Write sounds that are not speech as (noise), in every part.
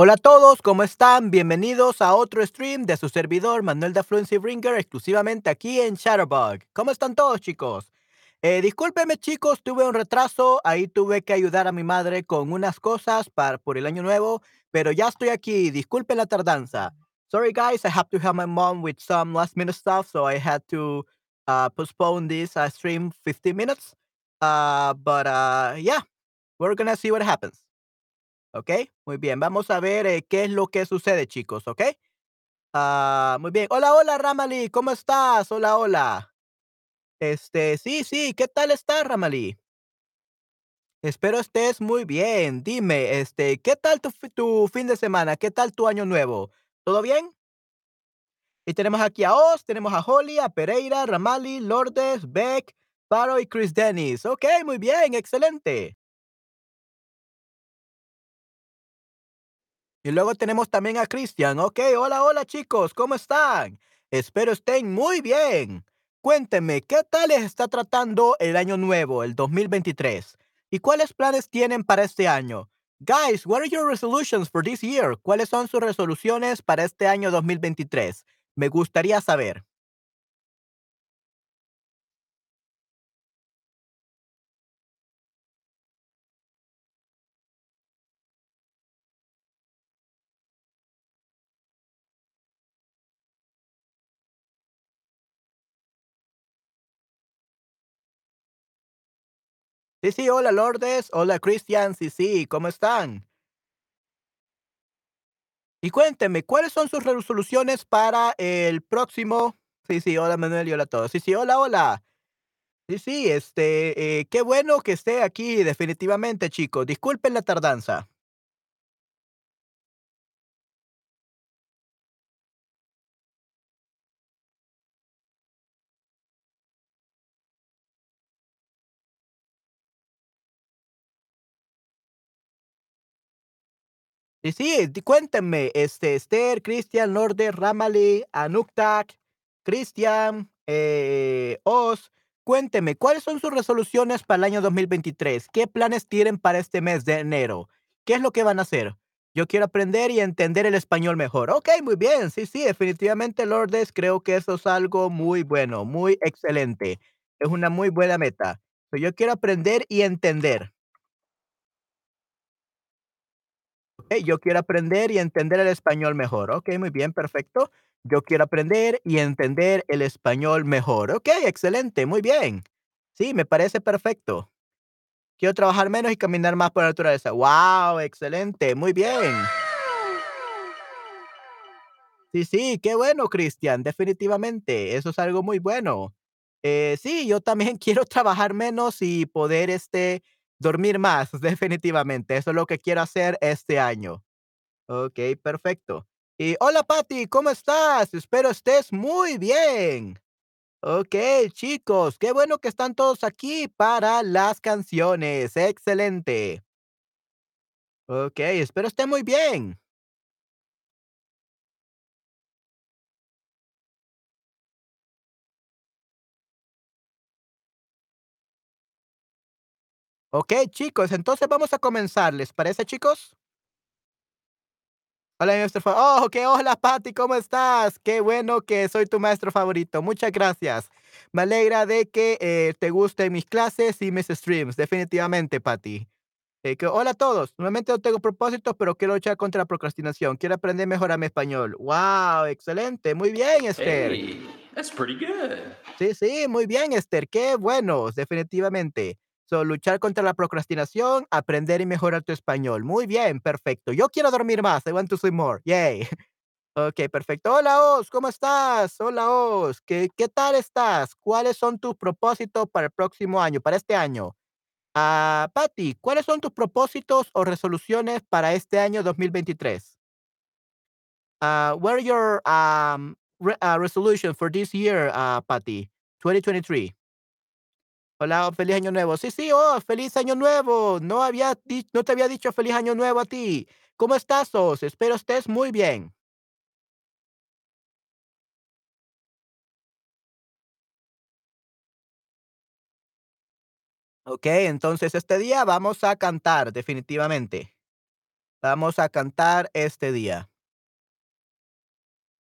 Hola a todos, ¿cómo están? Bienvenidos a otro stream de su servidor Manuel de Fluency Bringer, exclusivamente aquí en Shutterbug. ¿Cómo están todos, chicos? Eh, chicos, tuve un retraso. Ahí tuve que ayudar a mi madre con unas cosas para, por el año nuevo, pero ya estoy aquí. Disculpen la tardanza. Sorry, guys, I have to help my mom with some last minute stuff, so I had to uh, postpone this uh, stream 15 minutes. Uh, but uh, yeah, we're gonna see what happens. ¿Ok? Muy bien, vamos a ver eh, qué es lo que sucede, chicos, ¿ok? Ah, muy bien. Hola, hola, Ramali, ¿cómo estás? Hola, hola. Este, sí, sí, ¿qué tal estás, Ramali? Espero estés muy bien. Dime, este, ¿qué tal tu, tu fin de semana? ¿Qué tal tu año nuevo? ¿Todo bien? Y tenemos aquí a Oz, tenemos a Holly, a Pereira, Ramali, Lourdes, Beck, Paro y Chris Dennis. Ok, muy bien, excelente. Y luego tenemos también a Cristian. Ok, hola, hola chicos, ¿cómo están? Espero estén muy bien. Cuéntenme, ¿qué tal les está tratando el año nuevo, el 2023? ¿Y cuáles planes tienen para este año? Guys, what are your resolutions for this year? ¿Cuáles son sus resoluciones para este año 2023? Me gustaría saber. Sí, sí, hola Lourdes, hola Cristian, sí, sí, ¿cómo están? Y cuéntenme, ¿cuáles son sus resoluciones para el próximo? Sí, sí, hola Manuel y hola a todos. Sí, sí, hola, hola. Sí, sí, este, eh, qué bueno que esté aquí, definitivamente, chicos. Disculpen la tardanza. Sí, sí, cuéntenme, este, Esther, Cristian, Lorde, Ramali, Anuktak, Cristian, eh, Oz, cuéntenme, ¿cuáles son sus resoluciones para el año 2023? ¿Qué planes tienen para este mes de enero? ¿Qué es lo que van a hacer? Yo quiero aprender y entender el español mejor. Ok, muy bien, sí, sí, definitivamente, Lourdes, creo que eso es algo muy bueno, muy excelente. Es una muy buena meta. Yo quiero aprender y entender. Yo quiero aprender y entender el español mejor. Okey, muy bien, perfecto. Yo quiero aprender y entender el español mejor. Okey, excelente, muy bien. Sí, me parece perfecto. Quiero trabajar menos y caminar más por la naturaleza. Wow, excelente, muy bien. Sí, sí, qué bueno, Cristian, definitivamente, eso es algo muy bueno. Eh, sí, yo también (laughs) quiero trabajar menos y poder, este, dormir más, (laughs) definitivamente. Eso es lo que quiero hacer este año. Okey, perfecto. Y hola, Patty, ¿cómo estás? Espero estés muy bien. Okey, chicos, qué bueno que están todos aquí para las canciones. Excelente. Okey, espero esté muy bien. Okey, chicos, entonces vamos a comenzar, ¿les parece, chicos? Hola, mi maestro fa oh, okey, hola, Patty, ¿cómo estás? Qué bueno que soy tu maestro favorito. Muchas gracias. Me alegra de que, eh, te gusten mis clases y mis streams, definitivamente, Patty. Eh, que, hola a todos. Normalmente no tengo propósitos, pero quiero luchar contra la procrastinación. Quiero aprender mejor a mi español. Wow, excelente. Muy bien, Esther. Hey, that's pretty good. Sí, sí, muy bien, Esther. Qué bueno, definitivamente. So, luchar contra la procrastinación, aprender y mejorar tu español. Muy bien, perfecto. Yo quiero dormir más. I want to sleep more. Yay. (laughs) Ok, perfecto. Hola, Oz, ¿cómo estás? Hola, Oz. ¿Qué, qué tal estás? ¿Cuáles son tus propósitos para el próximo año, para este año? Ah, Patty, ¿cuáles son tus propósitos o resoluciones para este año 2023? Ah, what are your um, re- uh, resolutions for this year, uh, Patty? 2023. Hola, feliz año nuevo. Sí, sí, oh, feliz año nuevo. No había no te había dicho feliz año nuevo a ti. ¿Cómo estás, Os? Espero estés muy bien. Ok, entonces este día vamos a cantar, definitivamente. Vamos a cantar este día.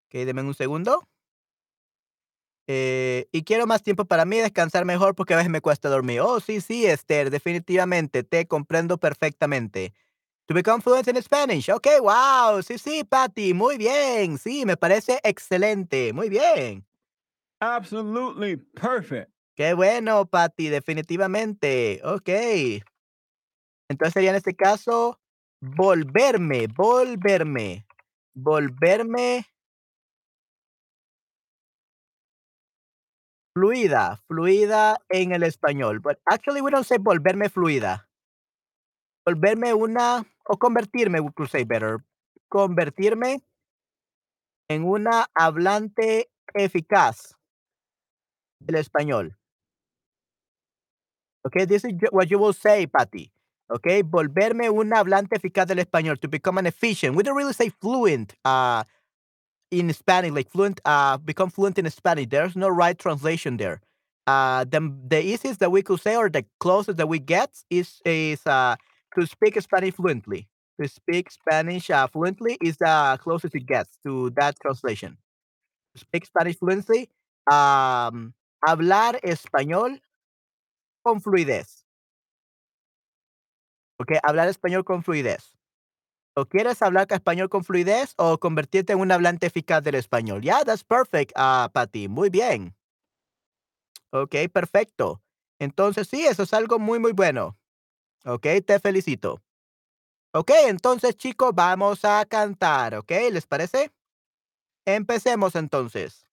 Ok, denme un segundo. Eh, y quiero más tiempo para mí, descansar mejor porque a veces me cuesta dormir. Oh, sí, sí, Esther, definitivamente, te comprendo perfectamente. To become fluent in Spanish. Ok, wow. Sí, sí, Patty, muy bien. Sí, me parece excelente. Muy bien. Absolutely perfect. Qué bueno, Patty, definitivamente. Ok. Entonces sería en este caso volverme, volverme, volverme fluida, fluida en el español. But actually we don't say volverme fluida. Volverme una o convertirme, we could say better. Convertirme en una hablante eficaz del español. Okay, this is what you will say, Patty. Okay, volverme un hablante eficaz del español, to become an efficient. We don't really say fluent uh, in Spanish, like fluent, uh, become fluent in Spanish. There's no right translation there. Uh, the, the easiest that we could say, or the closest that we get, is is uh, to speak Spanish fluently. To speak Spanish uh, fluently is the closest it gets to that translation. Speak Spanish fluently, um, hablar español con fluidez. Okay, Hablar español con fluidez. ¿O quieres hablar español con fluidez o convertirte en un hablante eficaz del español? Yeah, that's perfect, ah, Patty. Muy bien. Ok, perfecto. Entonces, sí, eso es algo muy, muy bueno. Ok, te felicito. Ok, entonces, chicos, vamos a cantar, ¿ok? ¿Les parece? Empecemos entonces.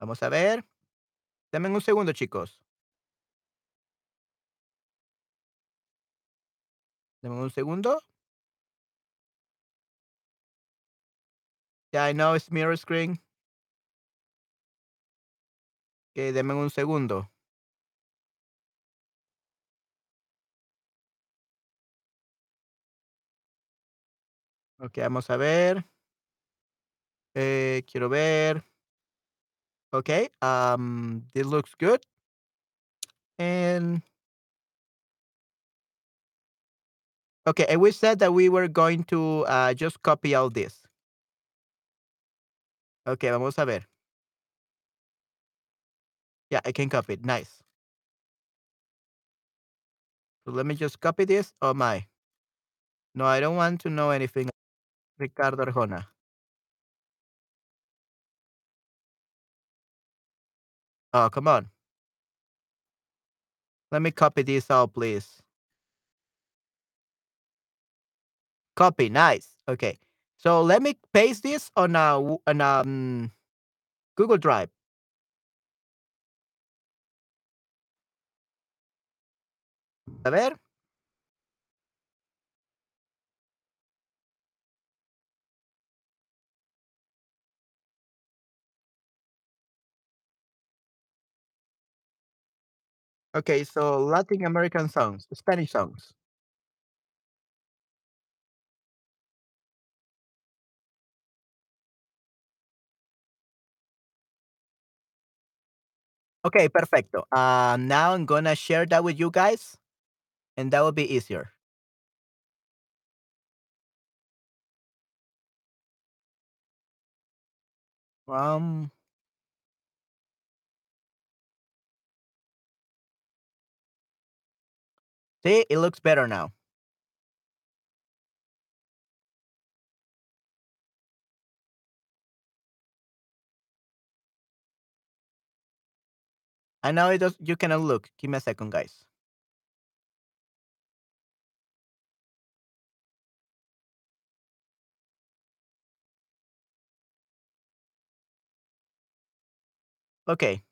Vamos a ver. Denme un segundo, chicos. Denme un segundo. Yeah, I know it's mirror screen. Ok, denme un segundo. Ok, vamos a ver. Eh, quiero ver. Okay, um, this looks good. And okay, and we said that we were going to uh, just copy all this. Okay, vamos a ver. Yeah, I can copy it. Nice. So let me just copy this. Oh my. No, I don't want to know anything. Ricardo Arjona. Oh, come on. Let me copy this out, please. Copy. Nice. Okay. So let me paste this on a on a um, Google Drive. A ver. Okay, so Latin American songs, Spanish songs. Okay, perfecto. Uh, now I'm gonna share that with you guys, and that will be easier. Um, see, it looks better now. I know it does. You cannot look. Give me a second, guys. Okay.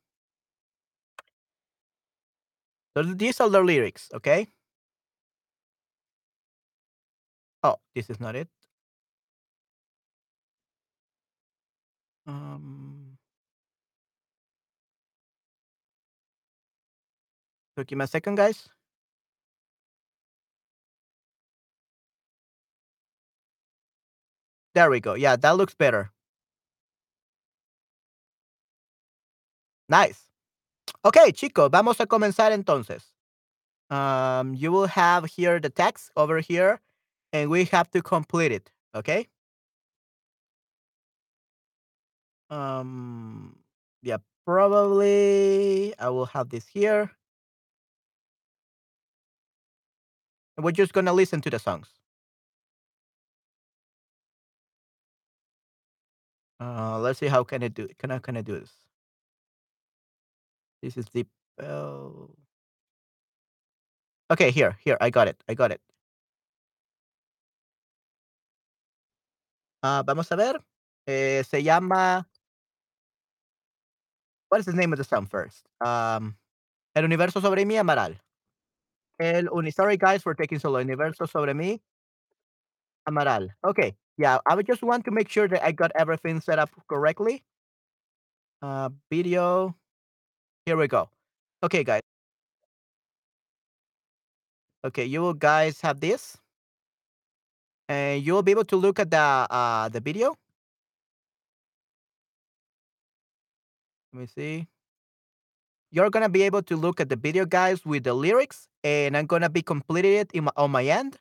So these are the lyrics. Okay. Oh, this is not it. Um. So give me a second, guys. There we go. Yeah, that looks better. Nice. Ok, chicos, vamos a comenzar entonces. Um, you will have here the text over here, and we have to complete it. Okay. Um, yeah, probably I will have this here. And we're just gonna listen to the songs. Uh, let's see how can I do. Can I can I do this? This is the. Oh. Okay, here, here, I got it, I got it. Ah, vamos a ver. Eh, se llama. What is the name of the song first? Um, El universo sobre mí, Amaral. El uni sorry guys for taking so long. Universo sobre mí. Amaral. Okay, yeah, I would just want to make sure that I got everything set up correctly. Uh, video. Here we go. Okay, guys. Okay, you guys have this. And you will be able to look at the uh the video. Let me see. You're gonna be able to look at the video, guys, with the lyrics, and I'm gonna be completing it my, on my end,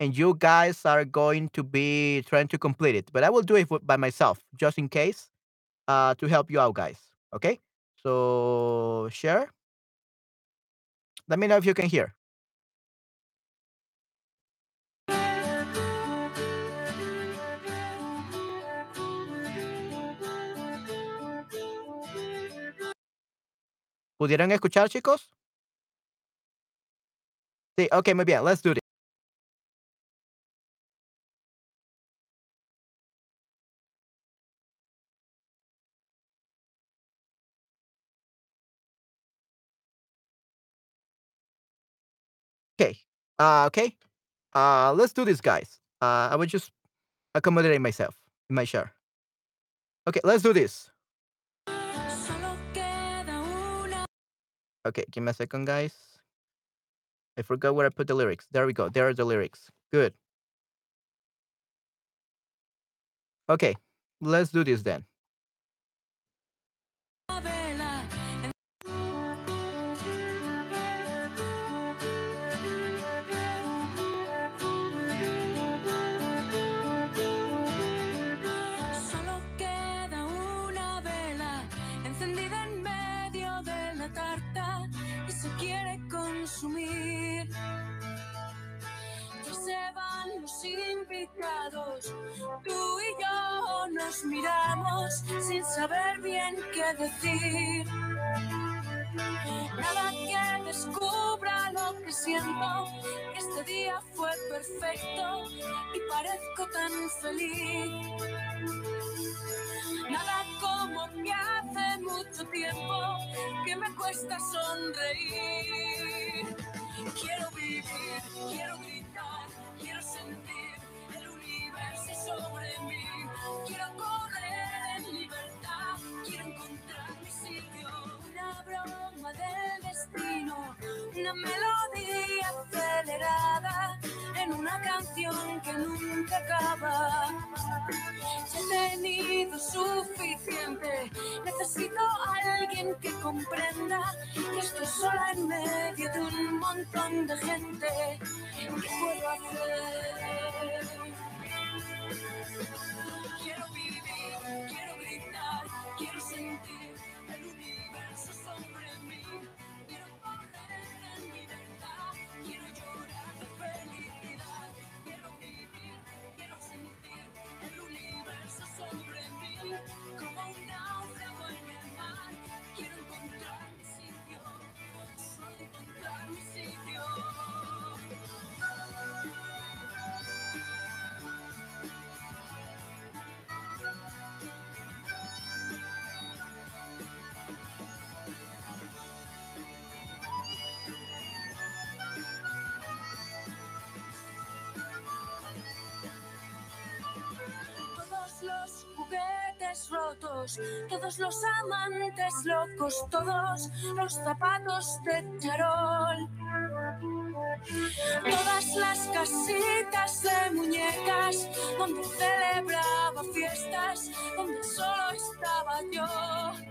and you guys are going to be trying to complete it. But I will do it by myself, just in case, uh, to help you out, guys. Okay. So share. Let me know if you can hear. ¿Pudieron escuchar, chicos? Sí, ok, muy bien. Let's do it. Okay. Uh, okay. Uh, let's do this, guys. Uh, I will just accommodate myself in my chair. Okay, let's do this. Okay, give me a second, guys. I forgot where I put the lyrics. There we go. There are the lyrics. Good. Okay, let's do this then. Tú y yo nos miramos sin saber bien qué decir. Nada que descubra lo que siento, este día fue perfecto y parezco tan feliz. Nada como que hace mucho tiempo que me cuesta sonreír. Quiero vivir, quiero gritar, quiero sentir sobre mí. Quiero correr en libertad, quiero encontrar mi sitio. Una broma del destino, una melodía acelerada en una canción que nunca acaba. He tenido suficiente. Necesito alguien que comprenda que estoy sola en medio de un montón de gente. ¿Qué puedo hacer? Todos los amantes locos, todos los zapatos de charol. Todas las casitas de muñecas donde celebraba fiestas, donde solo estaba yo.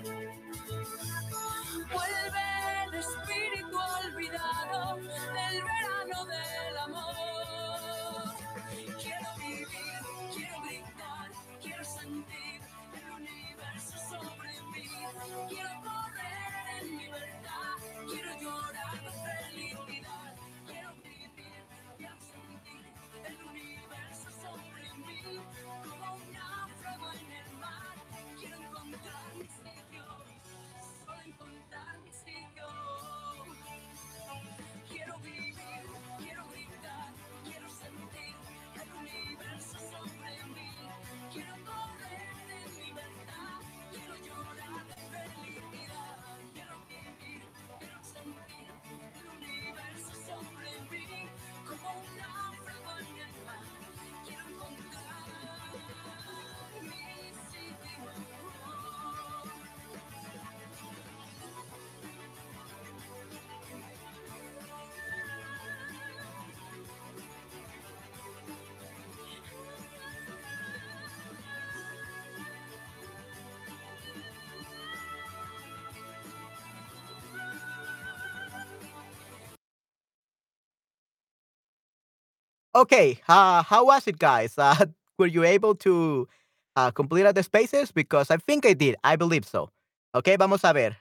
Okay, uh, how was it, guys? Uh, (laughs) were you able to uh, complete all the spaces? Because I think I did. I believe so. Okay, vamos a ver.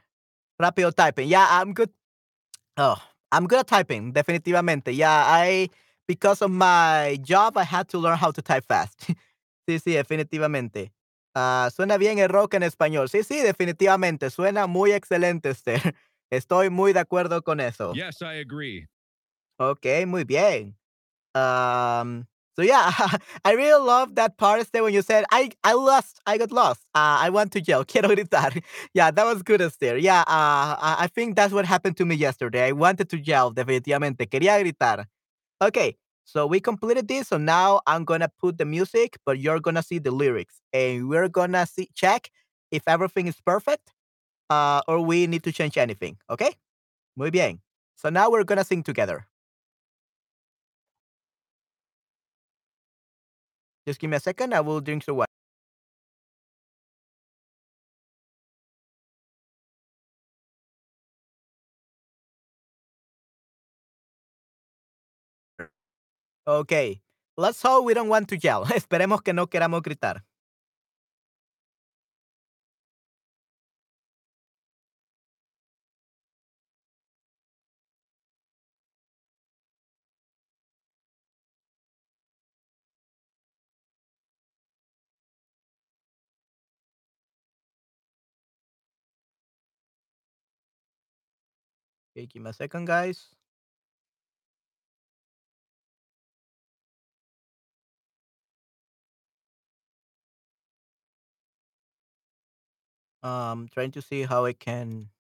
Rápido typing. Yeah, I'm good. Oh, I'm good at typing, definitivamente. Yeah, I, because of my job, I had to learn how to type fast. (laughs) sí, sí, definitivamente. Ah, suena bien el rock en español. Sí, sí, definitivamente. Suena muy excelente, (laughs) Esther. Estoy muy de acuerdo con eso. Yes, I agree. Okay, muy bien. Um, so yeah, (laughs) I really love that part, Esther, when you said, I, I lost, I got lost. Uh, I want to yell, (laughs) quiero gritar. Yeah, that was good, Esther. Yeah, uh, I I think that's what happened to me yesterday. I wanted to yell, definitivamente. Quería gritar. Okay, so we completed this. So now I'm gonna put the music, but you're gonna see the lyrics, and we're gonna see check if everything is perfect, uh, or we need to change anything. Okay, muy bien. So now we're gonna sing together. Just give me a second. I will drink some water. Okay. Let's hope we don't want to yell. (laughs) Esperemos que no queramos gritar. Okay, give me a second, guys. Um, trying to see how I can.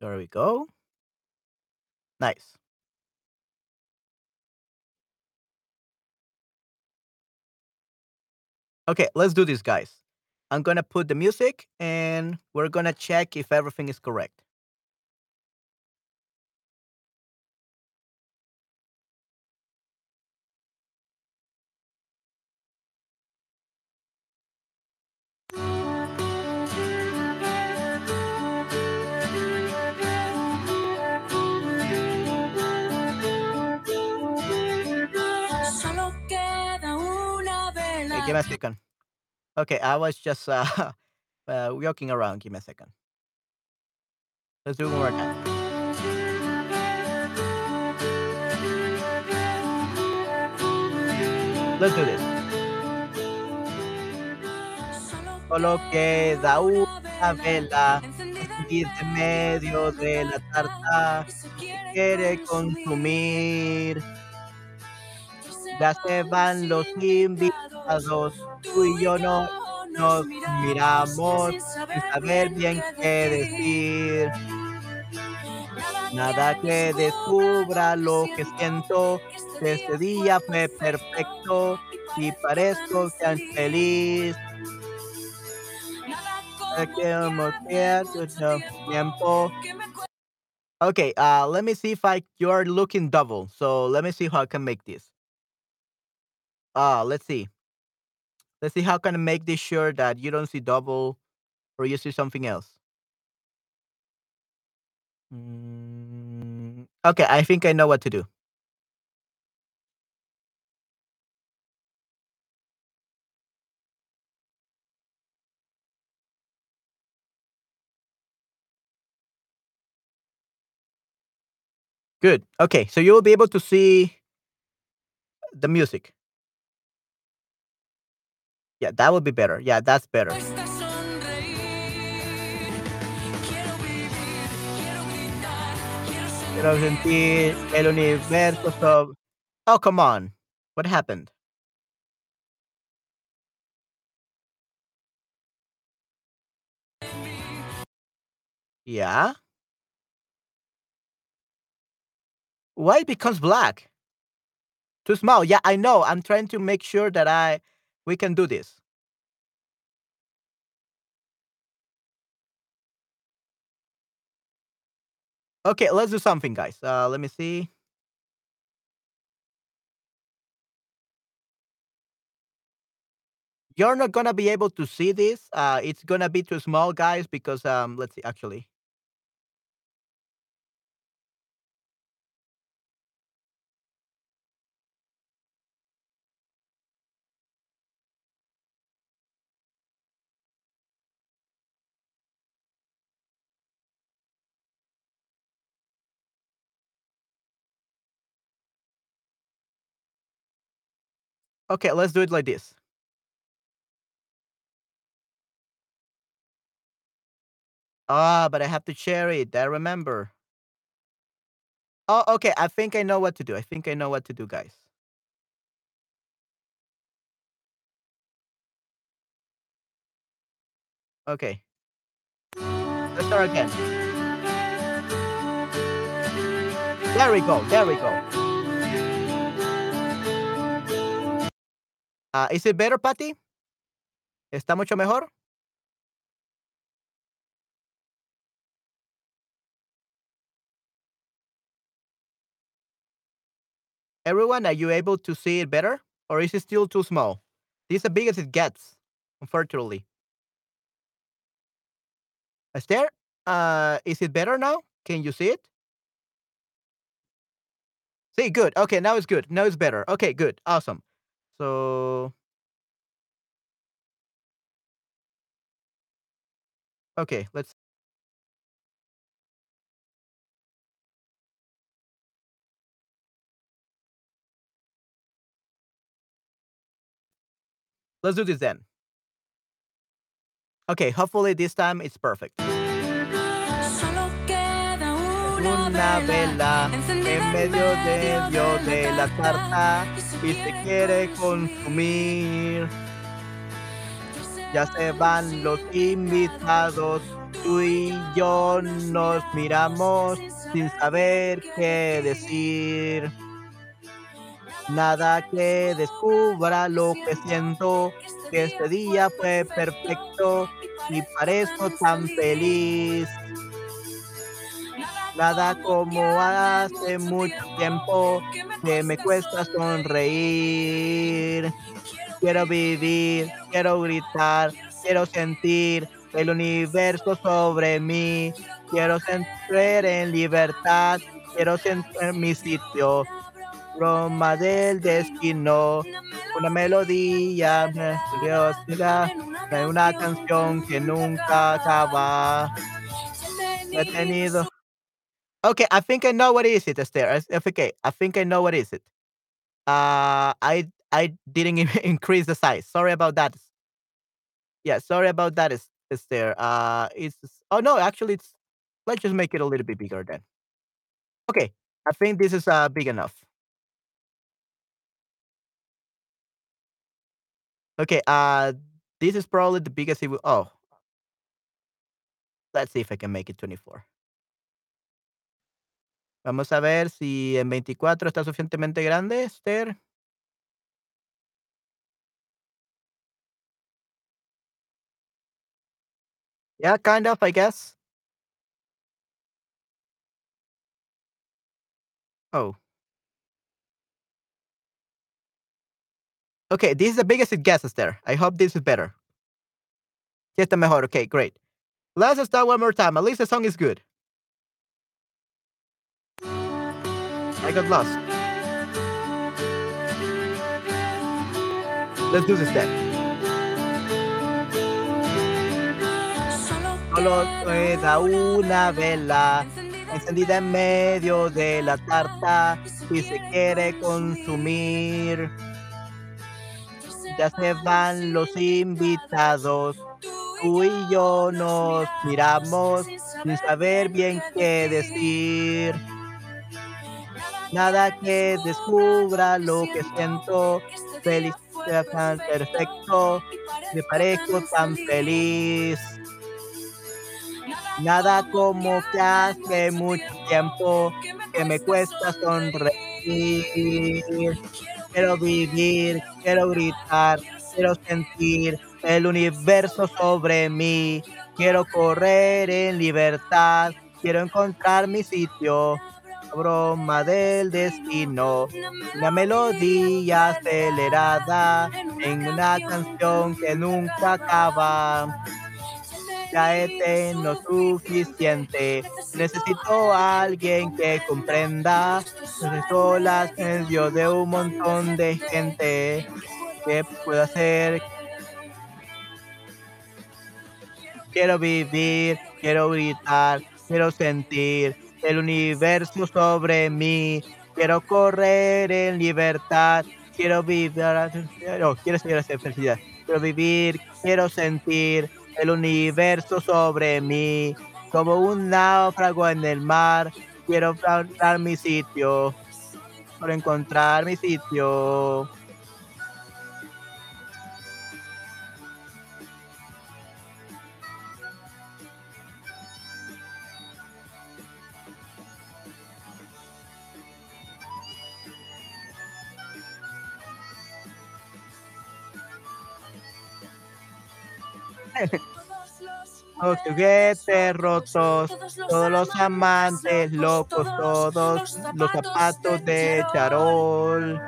There we go. Nice. Okay, let's do this, guys. I'm gonna put the music and we're gonna check if everything is correct. Okay, I was just uh, (laughs) uh walking around. Give me a second. Let's do it one more time. Let's do this. Solo queda una vela en medio de la tarta quiere consumir. Ya se van los invitados, tú y yo no nos miramos sin saber bien qué decir. Nada que descubra lo que siento, este día fue perfecto y parezco tan feliz. Okay, uh, let me see if I you're looking double. So let me see how I can make this. Uh, let's see. Let's see how can I make this sure that you don't see double or you see something else. Mm, okay, I think I know what to do. Good. Okay, so you will be able to see the music. Yeah, that would be better. Yeah, that's better. Cuesta sonreír. Quiero vivir, quiero gritar, quiero Quiero sentir el universo sobre... Oh, come on. What happened? Yeah? Why it becomes black? Too small. Yeah, I know. I'm trying to make sure that I we can do this. Okay, let's do something, guys. Uh, let me see. You're not gonna be able to see this. Uh, it's gonna be too small, guys, because um, let's see. Actually, okay, let's do it like this. Ah, but I have to share it. I remember. Oh, okay. I think I know what to do. I think I know what to do, guys. Okay. Let's start again. There we go. There we go. Uh, is it better, Patty? ¿Está mucho mejor? Everyone, are you able to see it better? Or is it still too small? This is as big as it gets, unfortunately. Esther, uh, is it better now? Can you see it? See, good. Okay, now it's good. Now it's better. Okay, good. Awesome. So, okay, let's. Let's do this then. Okay, hopefully this time it's perfect. Una, vela en medio de, medio de la tarta y se quiere consumir. Ya se van los invitados, tú y yo nos miramos sin saber qué decir. Nada que descubra lo que siento, que este día fue perfecto y parezco tan feliz. Nada como hace mucho tiempo que me cuesta sonreír. Quiero vivir, quiero gritar, quiero sentir el universo sobre mí. Quiero sentir en libertad, quiero sentir mi sitio. Broma del destino, una melodía, una canción que nunca acaba. He tenido. Okay, I think I know what is it, Esther. Okay, I think I know what is it. Uh, I I didn't even (laughs) increase the size. Sorry about that. Yeah, sorry about that, Es- Esther. Uh, it's oh no, actually, it's let's just make it a little bit bigger then. Okay, I think this is uh big enough. Okay, uh, this is probably the biggest it will. Oh, let's see if I can make it 24. Vamos a ver si en 24 está suficientemente grande, Esther. Yeah, kind of, I guess. Oh. Okay, this is the biggest it gets, Esther. I hope this is better. Sí está mejor. Okay, great. Let's start one more time. At least the song is good. I got lost. Let's do this then. Solo queda una vela encendida en medio de la tarta y se quiere consumir. Ya se van los invitados. Tú y yo nos miramos sin saber bien qué decir. Nada que descubra lo que siento. Feliz, tan perfecto. Me parezco tan feliz. Nada como que hace mucho tiempo que me cuesta sonreír. Quiero vivir, quiero gritar, quiero sentir el universo sobre mí. Quiero correr en libertad, quiero encontrar mi sitio. Broma del destino, una melodía acelerada en una canción que nunca acaba. Ya he tenido suficiente. Necesito a alguien que comprenda. Necesito la medio de un montón de gente que pueda hacer. Quiero vivir, quiero gritar, quiero sentir el universo sobre mí. Quiero correr en libertad. Quiero vivir, no, quiero seguir hacer felicidad. Quiero vivir, quiero sentir el universo sobre mí. Como un náufrago en el mar, quiero encontrar mi sitio. Quiero encontrar mi sitio. (laughs) Los juguetes rotos, todos los amantes locos, todos los zapatos de charol,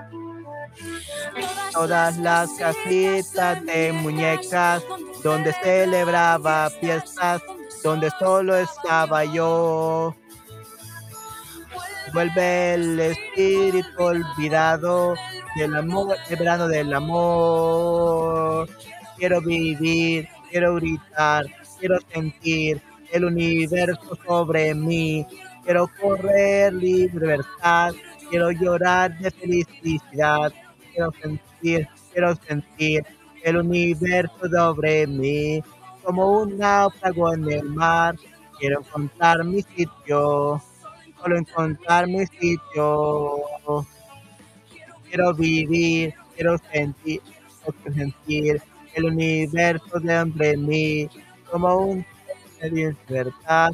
todas las casitas de muñecas donde celebraba fiestas, donde solo estaba yo. Vuelve el espíritu olvidado del amor, el verano del amor. Quiero vivir, quiero gritar, quiero sentir el universo sobre mí. Quiero correr libertad, quiero llorar de felicidad. Quiero sentir, quiero sentir el universo sobre mí. Como un náufrago en el mar, quiero encontrar mi sitio. Solo encontrar mi sitio. Quiero vivir, quiero sentir, quiero sentir el universo de mí como un de libertad.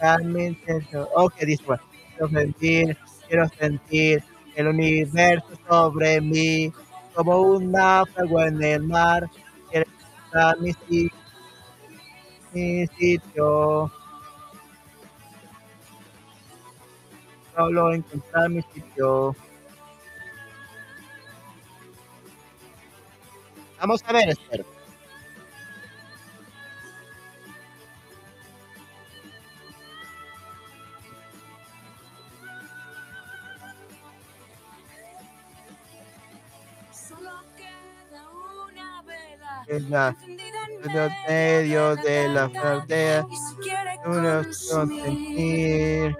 Realmente, ok, one. Quiero sentir, quiero sentir el universo sobre mí como un náufrago en el mar. Quiero encontrar mi sitio. Mi sitio. Solo encontrar mi sitio. Vamos a ver, Esther. En la- los medios de la frontera, unos consentir.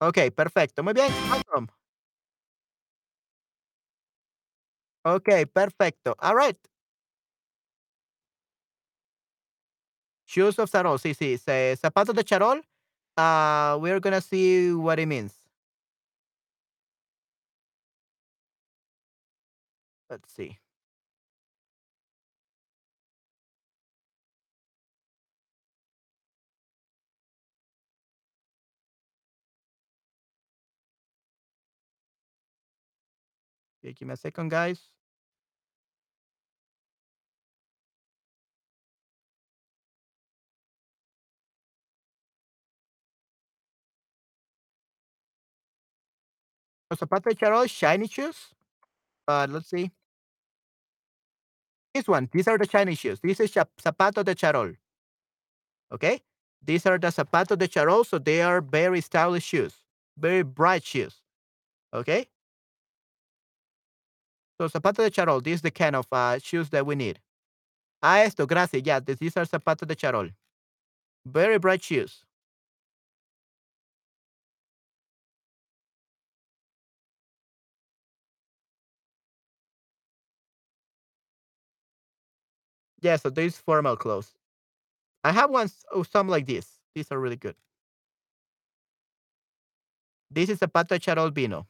Ok, perfecto. Muy bien. Awesome. Ok, perfecto. All right. Shoes of Charol. Sí, sí. se- Zapatos de charol. Uh, we're gonna see what it means. Let's see. Okay, give me a second, guys. De charol, shiny shoes. Uh, let's see. This one. These are the Chinese shoes. This is zapato de charol. Okay. These are the zapato de charol, so they are very stylish shoes, very bright shoes. Okay. So zapato de charol. This is the kind of uh, shoes that we need. Ah, esto, gracias. Yeah, th- these are zapatos de charol. Very bright shoes. Yeah, so these formal clothes. I have ones, oh, some like this. These are really good. This is zapato de charol vino.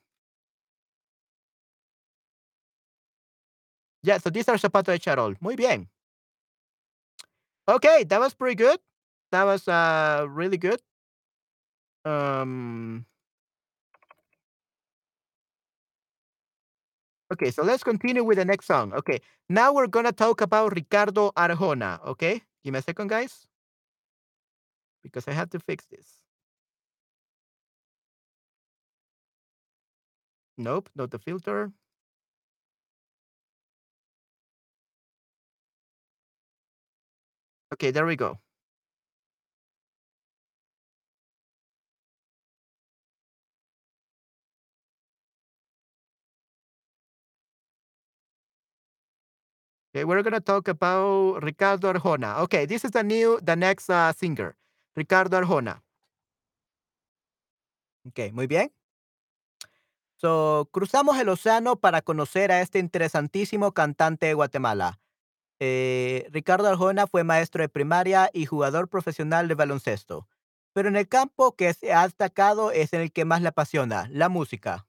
Yeah, so these are zapato de charol. Muy bien. Okay, that was pretty good. That was uh really good. Um Okay, so let's continue with the next song. Okay, now we're gonna talk about Ricardo Arjona. Okay, give me a second, guys, because I have to fix this. Nope, not the filter. Okay, there we go. Okay, we're gonna talk about Ricardo Arjona. Okay, this is the new, the next uh, singer, Ricardo Arjona. Okay, muy bien. So, cruzamos el océano para conocer a este interesantísimo cantante de Guatemala. Eh, Ricardo Arjona fue maestro de primaria y jugador profesional de baloncesto. Pero en el campo que se ha destacado es en el que más le apasiona, la música.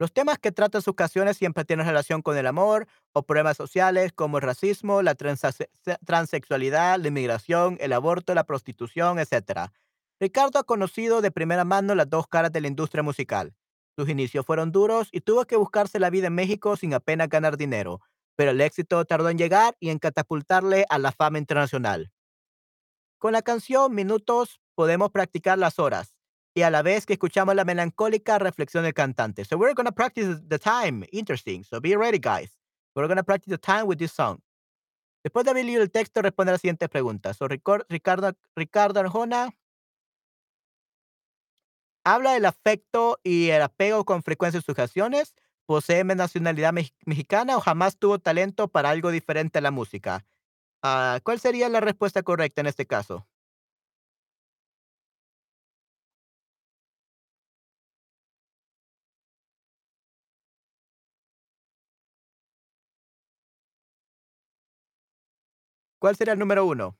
Los temas que tratan sus canciones siempre tienen relación con el amor o problemas sociales como el racismo, la transexualidad, la inmigración, el aborto, la prostitución, etc. Ricardo ha conocido de primera mano las dos caras de la industria musical. Sus inicios fueron duros y tuvo que buscarse la vida en México sin apenas ganar dinero, pero el éxito tardó en llegar y en catapultarle a la fama internacional. Con la canción Minutos podemos practicar las horas y a la vez que escuchamos la melancólica reflexión del cantante. So we're going to practice the time. Interesting. So be ready, guys. We're going to practice the time with this song. Después de haber leído el texto, responde a la siguiente pregunta. So Ricardo, Ricardo Arjona habla del afecto y el apego con frecuencia en sus canciones. Posee nacionalidad mex- mexicana o jamás tuvo talento para algo diferente a la música. Ah, ¿Cuál sería la respuesta correcta en este caso? ¿Cuál sería el número uno?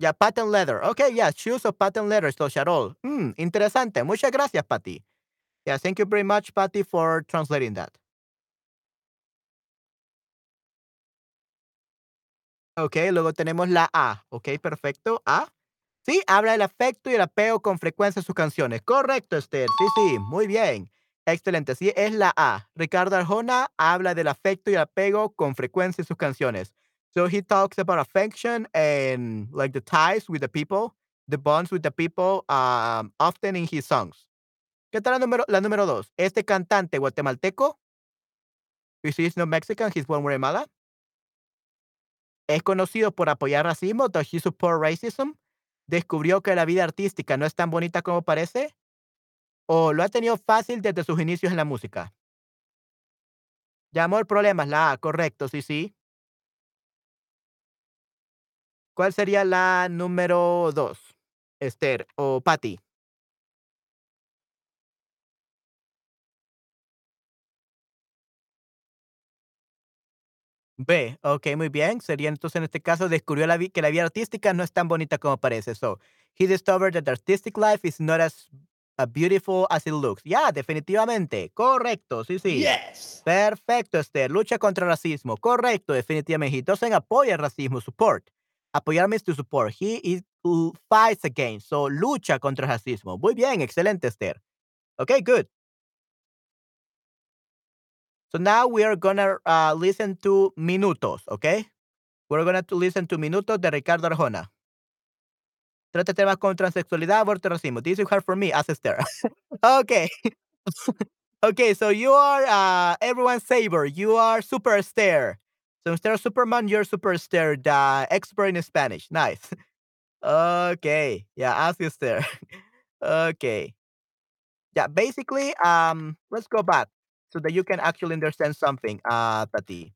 Ya, patent leather. Okay, yeah, shoes of patent leather, so Charol. Hmm, interesante. Muchas gracias, Patty. Yeah, thank you very much, Patty, for translating that. Ok, luego tenemos la A. Ok, perfecto. A. Sí, habla del afecto y el apego con frecuencia en sus canciones. Correcto, Esther. Sí, sí, muy bien. Excelente. Sí, es la A. Ricardo Arjona habla del afecto y el apego con frecuencia en sus canciones. So he talks about affection and like the ties with the people, the bonds with the people, um, often in his songs. ¿Qué tal la número, la número dos? Este cantante guatemalteco, which is no Mexican, he's born Guatemala, es conocido por apoyar racismo, does he support racism? ¿Descubrió que la vida artística no es tan bonita como parece? ¿O lo ha tenido fácil desde sus inicios en la música? Llamó el problema, la A, correcto, sí, sí. ¿Cuál sería la número dos? Esther o Patty. B, ok, muy bien. Sería entonces en este caso descubrió la que la vida artística no es tan bonita como parece. So, he discovered that the artistic life is not as uh, beautiful as it looks. Ya, definitivamente. Correcto, sí, sí. Yes. Perfecto, Esther. Lucha contra el racismo. Correcto, definitivamente. Doesn't apoya el racismo, support. Apoyar means to support. He is who fights against. So, lucha contra el racismo. Muy bien, excelente, Esther. Okay, good. So now we are gonna uh, listen to Minutos, okay? We're gonna to listen to Minutos de Ricardo Arjona. Trata temas con transexualidad, aborto, racismo. This is hard for me, as Esther. (laughs) okay. (laughs) okay, so you are uh, everyone's saver. You are Super Esther. So instead of Superman, you're Super Esther, the expert in Spanish. Nice. (laughs) Okay. Yeah, ask Esther. (laughs) okay. Yeah, basically, um, let's go back so that you can actually understand something, uh, Tati.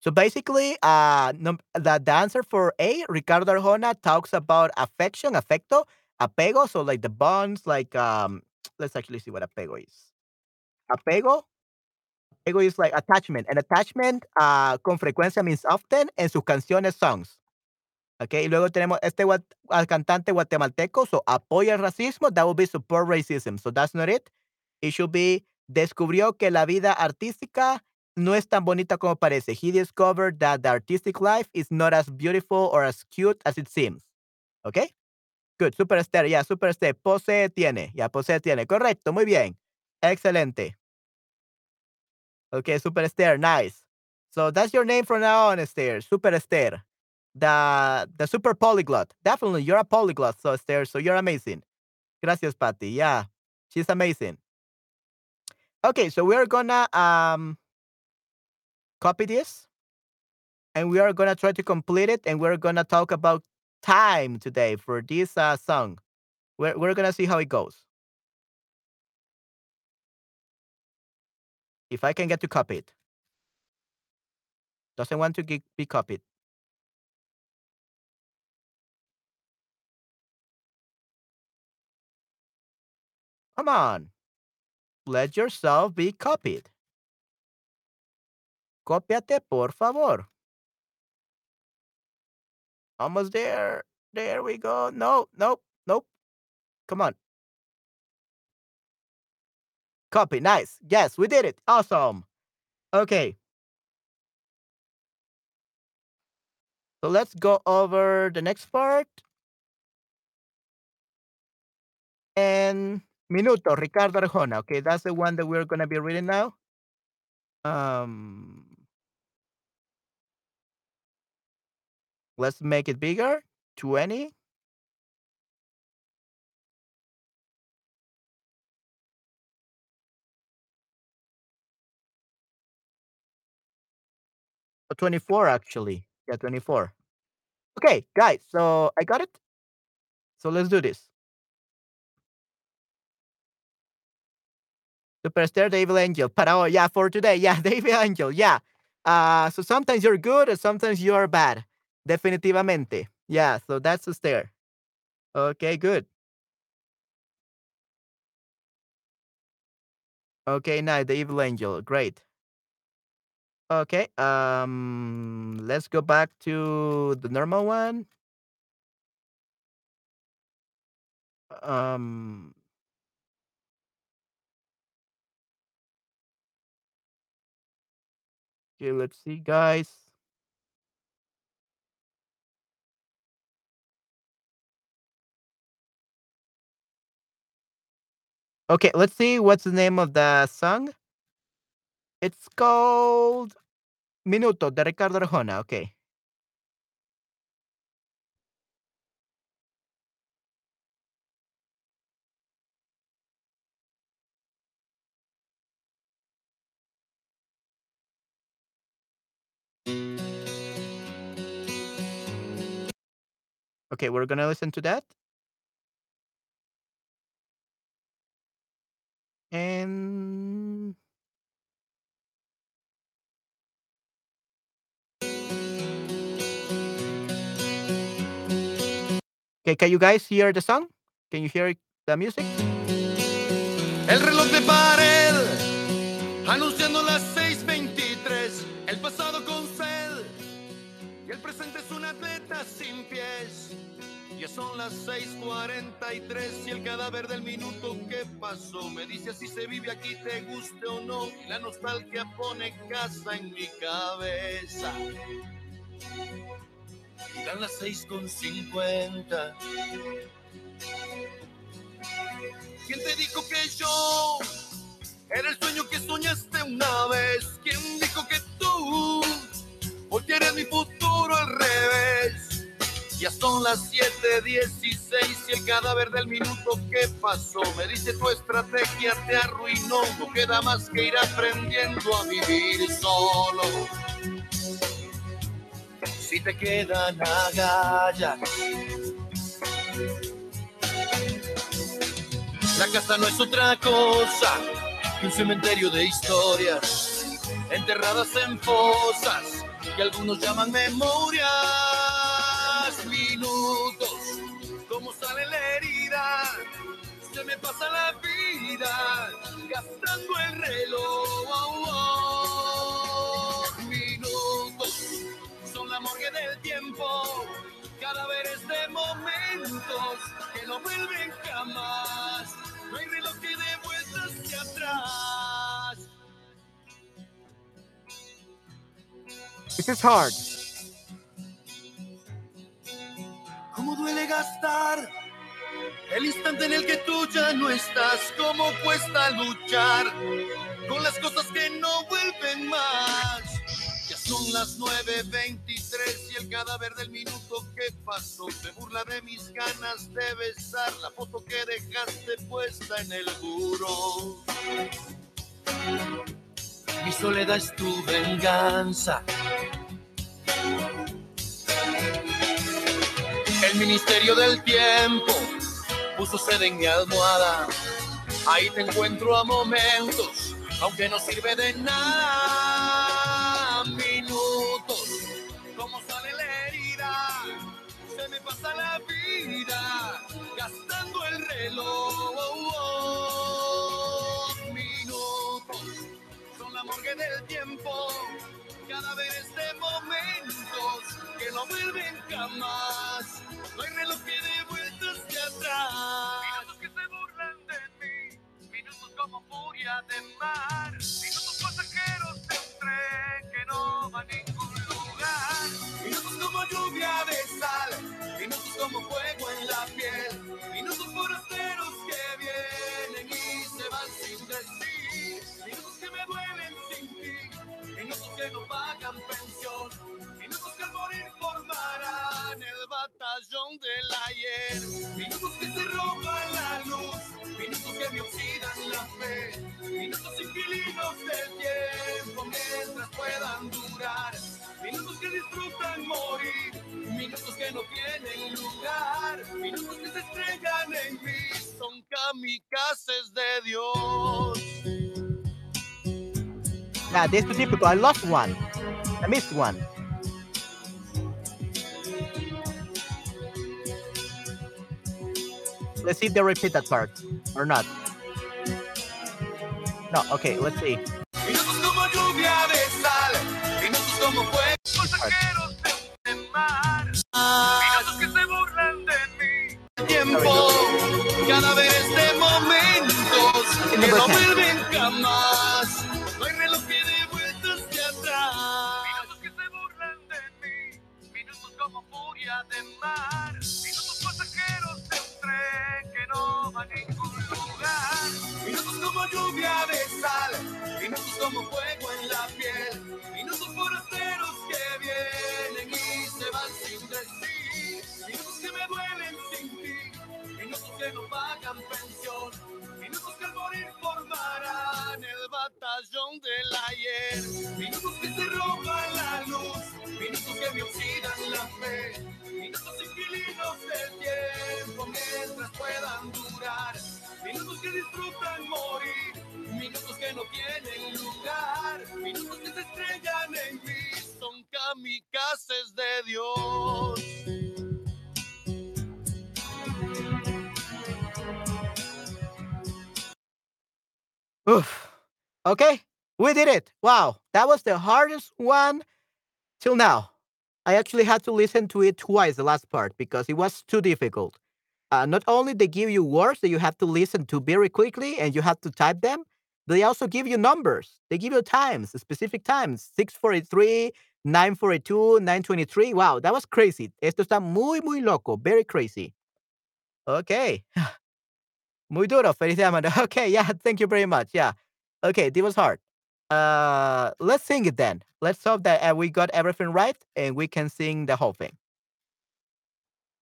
So basically, uh, num- the, the answer for A, Ricardo Arjona talks about affection, afecto, apego. So like the bonds, like um, let's actually see what apego is. Apego, apego is like attachment, and attachment, uh, con frecuencia means often, en sus canciones, songs. Okay, y luego tenemos este al cantante guatemalteco, so apoya el racismo, that would be support racism. So that's not it. It should be descubrió que la vida artística no es tan bonita como parece. He discovered that the artistic life is not as beautiful or as cute as it seems. Okay? Good. Super Esther. Yeah, Super Esther. Pose tiene. Ya, pose tiene. Correcto. Muy bien. Excelente. Okay, Super Esther. Nice. So that's your name from now on, Esther. Super Esther. The the super polyglot. Definitely, you're a polyglot, so Esther. So you're amazing. Gracias, Patty. Yeah, she's amazing. Okay, so we're gonna um copy this and we are gonna try to complete it and we're gonna talk about time today for this uh, song. We're we're gonna see how it goes. If I can get to copy it. Doesn't want to be copied. Come on. Let yourself be copied. Cópiate, por favor. Almost there. There we go. No, nope, nope. Come on. Copy. Nice. Yes, we did it. Awesome. Okay. So let's go over the next part. And Minuto, Ricardo Arjona. Okay, that's the one that we're going to be reading now. Um, let's make it bigger. 20. 24 actually. Yeah, 24. Okay, guys, so I got it. So let's do this. Superstar David Angel. Para oh yeah, for today. (laughs) Yeah, David Angel. Yeah. Uh, so sometimes you're good and sometimes you're bad. Definitivamente. Yeah, so that's the stare. Okay, good. Okay, now the evil angel. Great. Okay, um let's go back to the normal one. Um Okay, let's see guys. Okay, let's see what's the name of the song. It's called Minuto de Ricardo Arjona. Okay. Okay, we're gonna listen to that. And Okay, can you guys hear the song? Can you hear the music? El reloj de pared, anunciando las 6:23. El pasado con sed y el presente es un atleta sin pies. Ya son las 6:43 y el cadáver del minuto que pasó me dice si se vive aquí, te guste o no. Y la nostalgia pone casa en mi cabeza. Dan las 6:50. ¿Quién te dijo que yo era el sueño que soñaste una vez? ¿Quién dijo que tú voltearías mi futuro al revés? Ya son las 7:16 y el cadáver del minuto que pasó. Me dice tu estrategia te arruinó. No queda más que ir aprendiendo a vivir solo. Si te quedan agallas. La casa no es otra cosa que un cementerio de historias enterradas en fosas que algunos llaman memorias. Minutos, como sale la herida, se me pasa la vida gastando el reloj. Oh, oh. Morgue del tiempo, cadáveres de momentos que no vuelven jamás. No hay reloj que dé vueltas hacia atrás. This is hard. ¿Cómo duele gastar el instante en el que tú ya no estás? ¿Cómo cuesta luchar con las cosas que no vuelven más? Son las 9.23 y el cadáver del minuto que pasó se burla de mis ganas de besar la foto que dejaste puesta en el muro. Mi soledad es tu venganza. El ministerio del tiempo puso sede en mi almohada. Ahí te encuentro a momentos, aunque no sirve de nada. Gastando el reloj. Minutos, son la morgue del tiempo, cadáveres de momentos que no vuelven jamás. No hay reloj que dé vueltas hacia atrás. Minutos que se burlan de mí, minutos como furia de mar, minutos pasajeros de un tren que no va a ningún como lluvia de sal, minutos como fuego en la piel, minutos forasteros que vienen y se van sin decir, minutos que me duelen sin ti, minutos que no pagan pensión, minutos que al morir formarán el batallón del ayer, minutos que se roban la luz, que me oxidan la fe, minutos inquilinos del tiempo mientras puedan durar, minutos que disfrutan morir, minutos que no tienen lugar, minutos que se estrellan en mí, son kamikazes de Dios. Yeah, this is difficult. I lost one. I missed one. Let's see if they repeat that part or not. No, okay, let's see. Did it. Wow, that was the hardest one till now. I actually had to listen to it twice, the last part, because it was too difficult. Uh, not only they give you words that you have to listen to very quickly and you have to type them, they also give you numbers. They give you times, specific times, 643, 942, 923. Wow, that was crazy. Esto está muy, muy loco. Very crazy. Okay. (sighs) Muy duro, felicidades, Amanda. (laughs) Okay, yeah, thank you very much. Yeah. Okay, this was hard. Uh, let's sing it then. Let's hope that uh, we got everything right and we can sing the whole thing.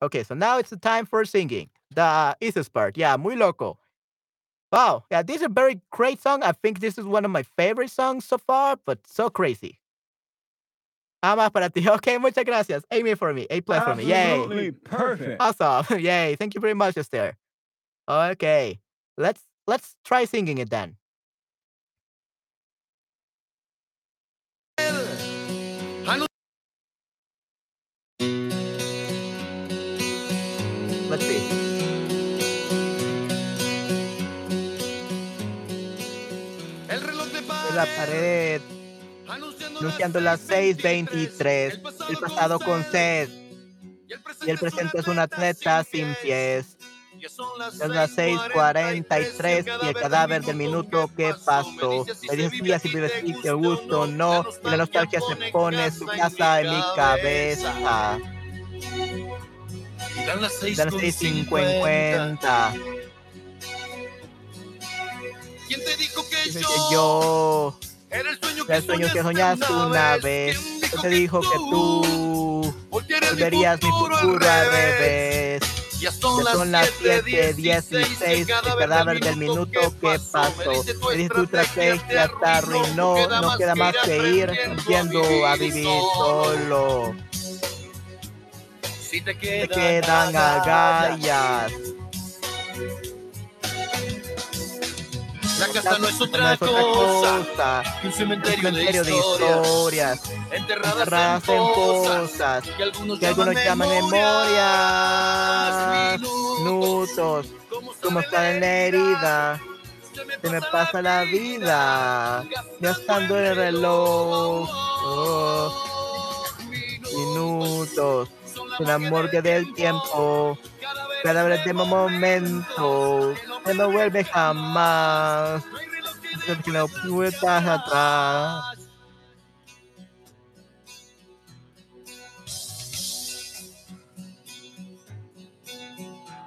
Okay, so now it's the time for singing. The easiest part. Yeah, muy loco. Wow. Yeah, this is a very great song. I think this is one of my favorite songs so far, but so crazy. Más para ti. (laughs) Okay, muchas gracias. Amy for me. A plus for me. Yay. Perfect. Awesome. (laughs) Yay. Thank you very much, Esther. Okay. Let's let's try singing it then. Let's see. El reloj de la pared anunciando, anunciando las 6:23. El pasado con sed y el presente es un atleta sin pies. Es las 6:43 y el cadáver del minuto que pasó. Le decía si vives y que gusto no. Y la nostalgia se pone su casa en mi cabeza. Dan las Dan las 6:50. ¿Quién te dijo que yo, que yo era el sueño era el sueño que soñaste una vez. ¿Quién te dijo que tú volverías mi futuro al revés? Ya Ya son las 7:16, el cadáver del minuto que pasó. Me dice tu estrategia está arruinó, no queda más que ir, yendo a vivir solo. Si te Te quedan, quedan agallas. La casa no es otra cosa cosa. que un Un cementerio, cementerio de de historias enterradas, enterradas en que algunos, que algunos llaman memorias, minutos, como está en la herida. Se me pasa la vida gastando el reloj. Oh, minutos, una morgue del tiempo. Cada vez de momento que no vuelve jamás. Que no vueltas atrás.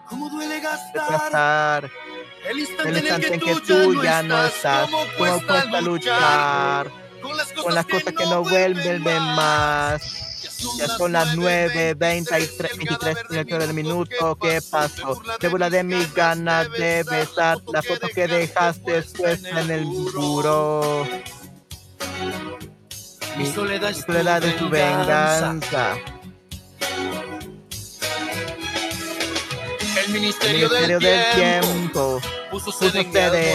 ¿Cómo duele gastar el instante, el instante en que tú ya no estás. ¿Cómo cuesta luchar con las cosas, con las cosas que no vuelven de más. Ya son las 9, 23, 23 minutos del minuto que pasó. Te burla de mis ganas de besar la foto que dejaste puesta en el muro. Mi soledad es tu venganza. El ministerio, del, tiempo, puso mi usted de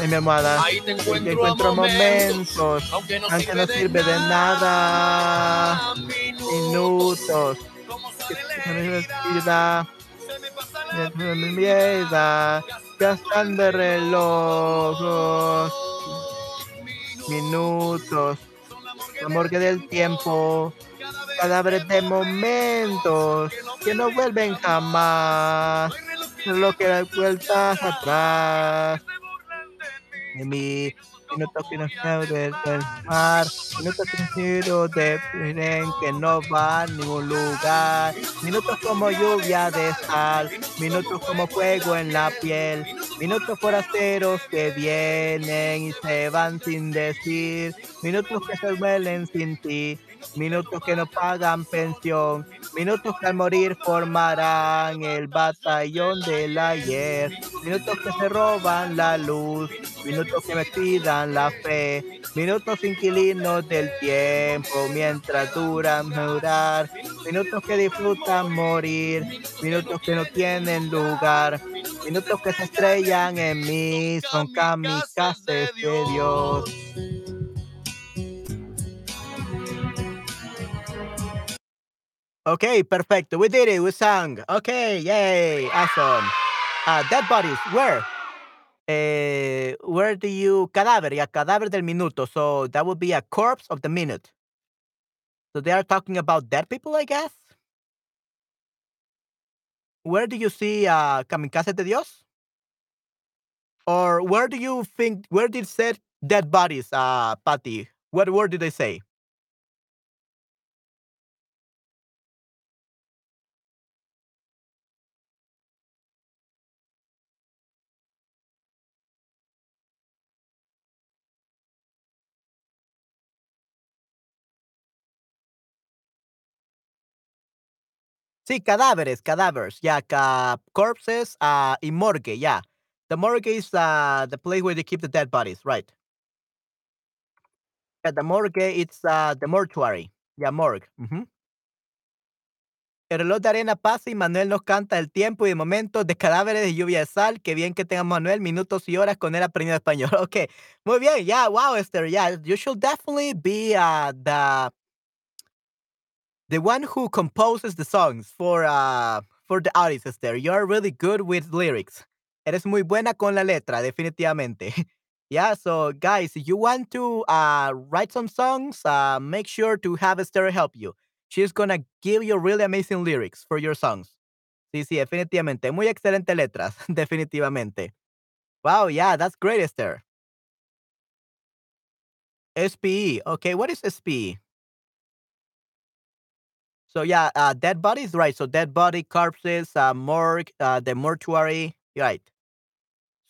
en mi almohada. Ahí te encuentro, momentos, aunque no sirve, de nada. Minutos. Que se me olvida, gastando el reloj, minutos, la morgue del tiempo, cadáveres de momentos que no vuelven jamás, solo que dan vueltas atrás. De mí, minutos que no quiero del mar, minutos que no quiero de que no va a ningún lugar, minutos como lluvia de sal, minutos como fuego en la piel, minutos forasteros que vienen y se van sin decir, minutos que se duelen sin ti, minutos que no pagan pensión, minutos que al morir formarán el batallón del ayer, minutos que se roban la luz, minutos que me pidan la fe, minutos inquilinos del tiempo mientras duran durar, minutos que disfrutan morir, minutos que no tienen lugar, minutos que se estrellan en mí, son kamikazes de Dios. Okay, perfecto. We did it. We sang. Okay, yay. Awesome. Uh, dead bodies. Where? Eh, where do you cadáver? Yeah, cadáver del minuto. So that would be a corpse of the minute. So they are talking about dead people, I guess. Where do you see uh, Kamikaze de Dios? Or where do you think? Where did said dead bodies, uh, Patty? What word did they say? Sí, cadáveres, cadáveres. Yeah, corpses uh, y morgue. Yeah. The morgue is uh, the place where they keep the dead bodies, right? Yeah, the morgue, it's uh, the mortuary. Yeah, morgue. El reloj de arena pasa y Manuel nos canta el tiempo y de momentos de cadáveres de lluvia de sal. Qué bien que tenga Manuel minutos y horas con él aprendiendo (laughs) español. Ok, muy bien. Yeah, wow, Esther. Yeah, you should definitely be uh, the the one who composes the songs for uh for the artists, there. You're really good with lyrics. Eres muy buena con la letra, definitivamente. (laughs) yeah, so guys, if you want to uh write some songs, uh make sure to have Esther help you. She's gonna give you really amazing lyrics for your songs. Sí, sí, definitivamente. Muy excelente letras, (laughs) definitivamente. Wow, yeah, that's great, Esther. SPE. Okay, what is SPE? So yeah, uh, dead bodies, right? So dead body, corpses, uh, morgue, uh, the mortuary, right?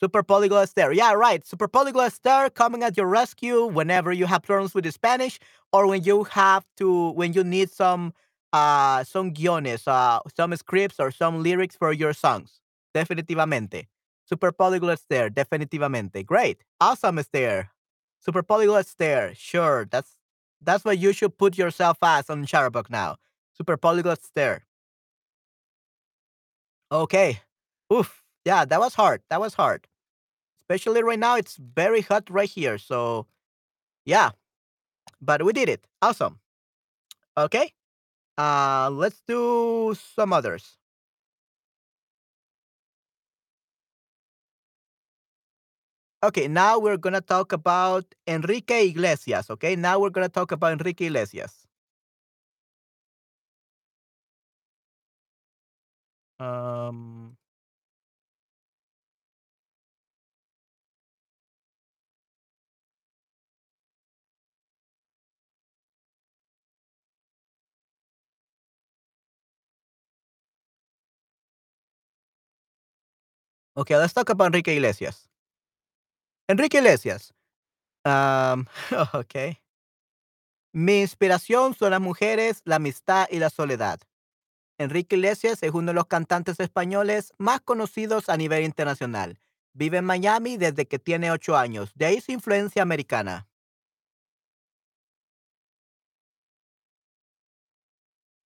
Super polyglot Esther, yeah, right. Super polyglot Esther coming at your rescue whenever you have problems with the Spanish or when you have to, when you need some, uh, some guiones, uh, some scripts or some lyrics for your songs. Definitivamente. Super polyglot Esther, definitivamente. Great, awesome Esther. Super polyglot Esther, sure. That's that's what you should put yourself as on Shutterbook now. Super polyglot stare. Okay. Oof. Yeah, that was hard. That was hard. Especially right now, it's very hot right here. So, yeah. But we did it. Awesome. Okay. Uh, let's do some others. Okay, now we're gonna talk about Enrique Iglesias. Okay, now we're gonna talk about Enrique Iglesias. Um, okay, let's talk about Enrique Iglesias. Enrique Iglesias. Um, (laughs) okay. Mi inspiración son las mujeres, la amistad y la soledad. Enrique Iglesias es uno de los cantantes españoles más conocidos a nivel internacional. Vive en Miami desde que tiene ocho años. De ahí su influencia americana.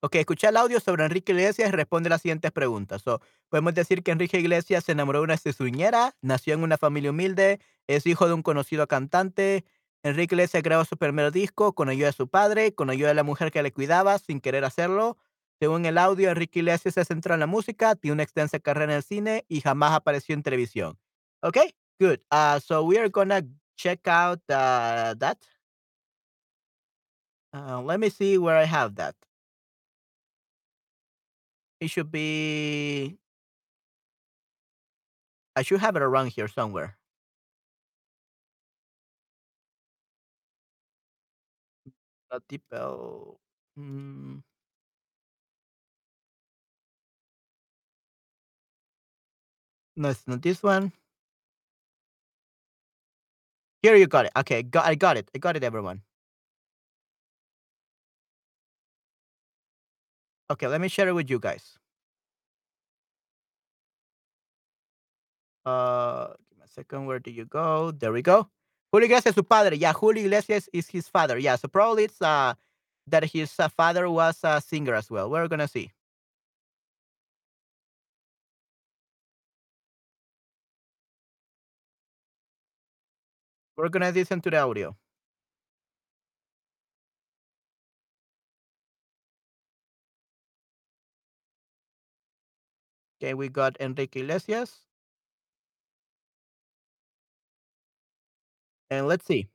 Ok, escucha el audio sobre Enrique Iglesias y responde las siguientes preguntas. So, podemos decir que Enrique Iglesias se enamoró de una cesuñera, nació en una familia humilde, es hijo de un conocido cantante. Enrique Iglesias grabó su primer disco con ayuda de su padre, con ayuda de la mujer que le cuidaba, sin querer hacerlo. Según el audio, Enrique Iglesias se centró en la música, tiene una extensa carrera en el cine y jamás apareció en televisión. Okay, good. Uh, so we are gonna check out uh, that. Uh, let me see where I have that. It should be. I should have it around here somewhere. Tipo. Mm. No, it's not this one. Here you got it. Okay, got, I got it. I got it, everyone. Okay, let me share it with you guys. Uh, give me a second. Where do you go? There we go. Julio Iglesias, su padre. Yeah, Julio Iglesias is his father. Yeah, so probably it's uh that his uh, father was a singer as well. We're gonna see. We're gonna listen to the audio. Okay, we got Enrique Iglesias. And let's see.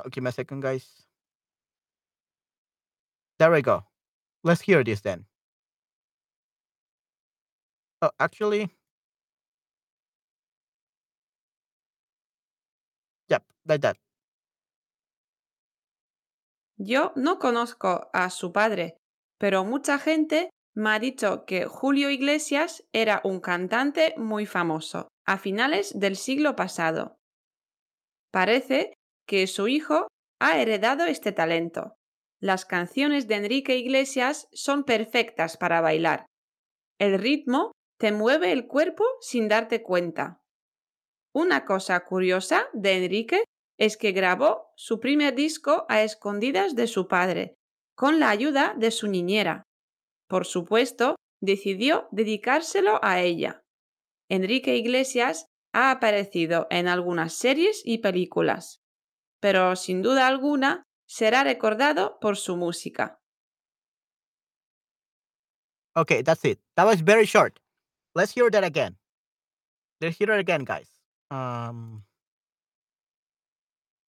Uh, give me a second, guys. There we go. Let's hear this then. Oh, actually. Yep, like that. Yo no conozco a su padre, pero mucha gente me ha dicho que Julio Iglesias era un cantante muy famoso a finales del siglo pasado. Parece que su hijo ha heredado este talento. Las canciones de Enrique Iglesias son perfectas para bailar. El ritmo te mueve el cuerpo sin darte cuenta. Una cosa curiosa de Enrique es que grabó su primer disco a escondidas de su padre, con la ayuda de su niñera. Por supuesto, decidió dedicárselo a ella. Enrique Iglesias ha aparecido en algunas series y películas, pero sin duda alguna será recordado por su música. Okay, that's it. That was very short. Let's hear that again. Let's hear it again, guys. Um,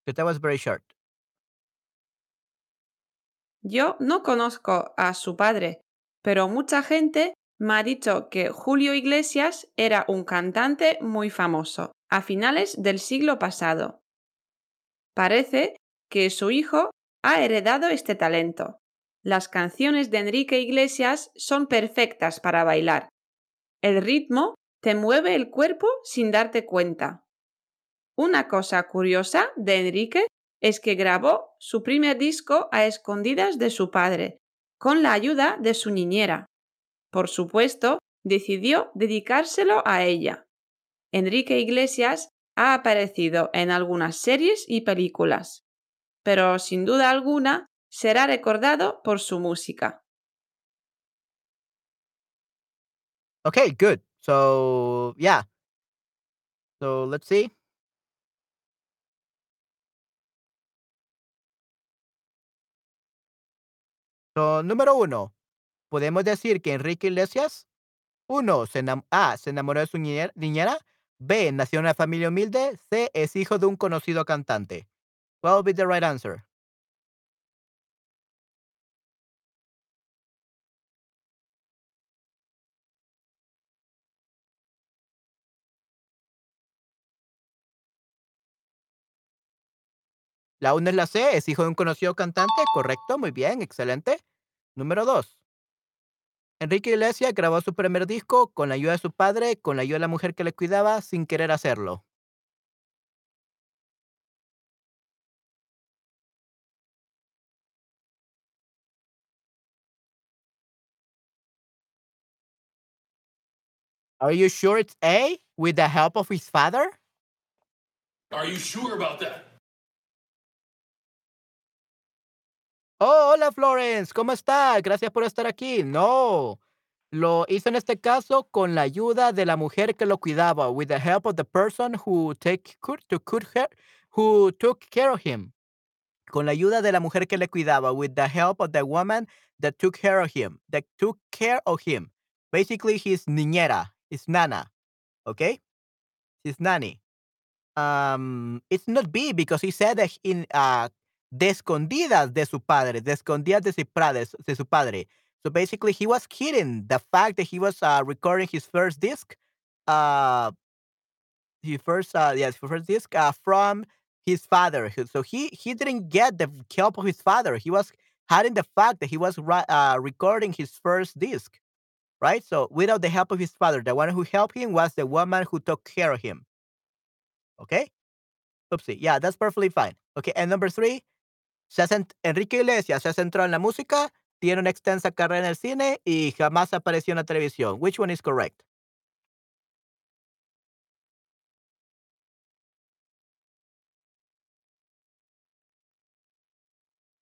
that was very short. Yo no conozco a su padre, pero mucha gente me ha dicho que Julio Iglesias era un cantante muy famoso a finales del siglo pasado. Parece que su hijo ha heredado este talento. Las canciones de Enrique Iglesias son perfectas para bailar. El ritmo te mueve el cuerpo sin darte cuenta. Una cosa curiosa de Enrique es que grabó su primer disco a escondidas de su padre, con la ayuda de su niñera. Por supuesto, decidió dedicárselo a ella. Enrique Iglesias ha aparecido en algunas series y películas, pero sin duda alguna será recordado por su música. Okay, good. So yeah. So let's see. So, número uno. Podemos decir que Enrique Iglesias, uno, se, enam- A, se enamoró de su niñer- niñera. B, nació en una familia humilde. C, es hijo de un conocido cantante. What would be the right answer? La 1 es la C, es hijo de un conocido cantante, correcto, muy bien, excelente. Número 2. Enrique Iglesias grabó su primer disco con la ayuda de su padre, con la ayuda de la mujer que le cuidaba, sin querer hacerlo. Are you sure it's A, with the help of his father? Are you sure about that? Oh, hola Florence, ¿cómo está? Gracias por estar aquí. No, lo hizo en este caso con la ayuda de la mujer que lo cuidaba, with the help of the person who take to her, who took care of him. Con la ayuda de la mujer que le cuidaba, with the help of the woman that took care of him, that took care of him. Basically, his niñera, his nana, okay? His nanny. Um, it's not B because he said that in uh, de escondidas de su padre, de escondidas de su, padre, de su padre. So basically, he was hiding the fact that he was uh, recording his first disc, uh, his first, uh, yes, first disc uh, from his father. So he he didn't get the help of his father. He was hiding the fact that he was uh, recording his first disc, right? So without the help of his father, the one who helped him was the woman who took care of him. Okay. Oopsie. Yeah, that's perfectly fine. Okay. And number three, se Enrique Iglesias se ha centrado en la música, tiene una extensa carrera en el cine y jamás apareció en la televisión. Which one is correct?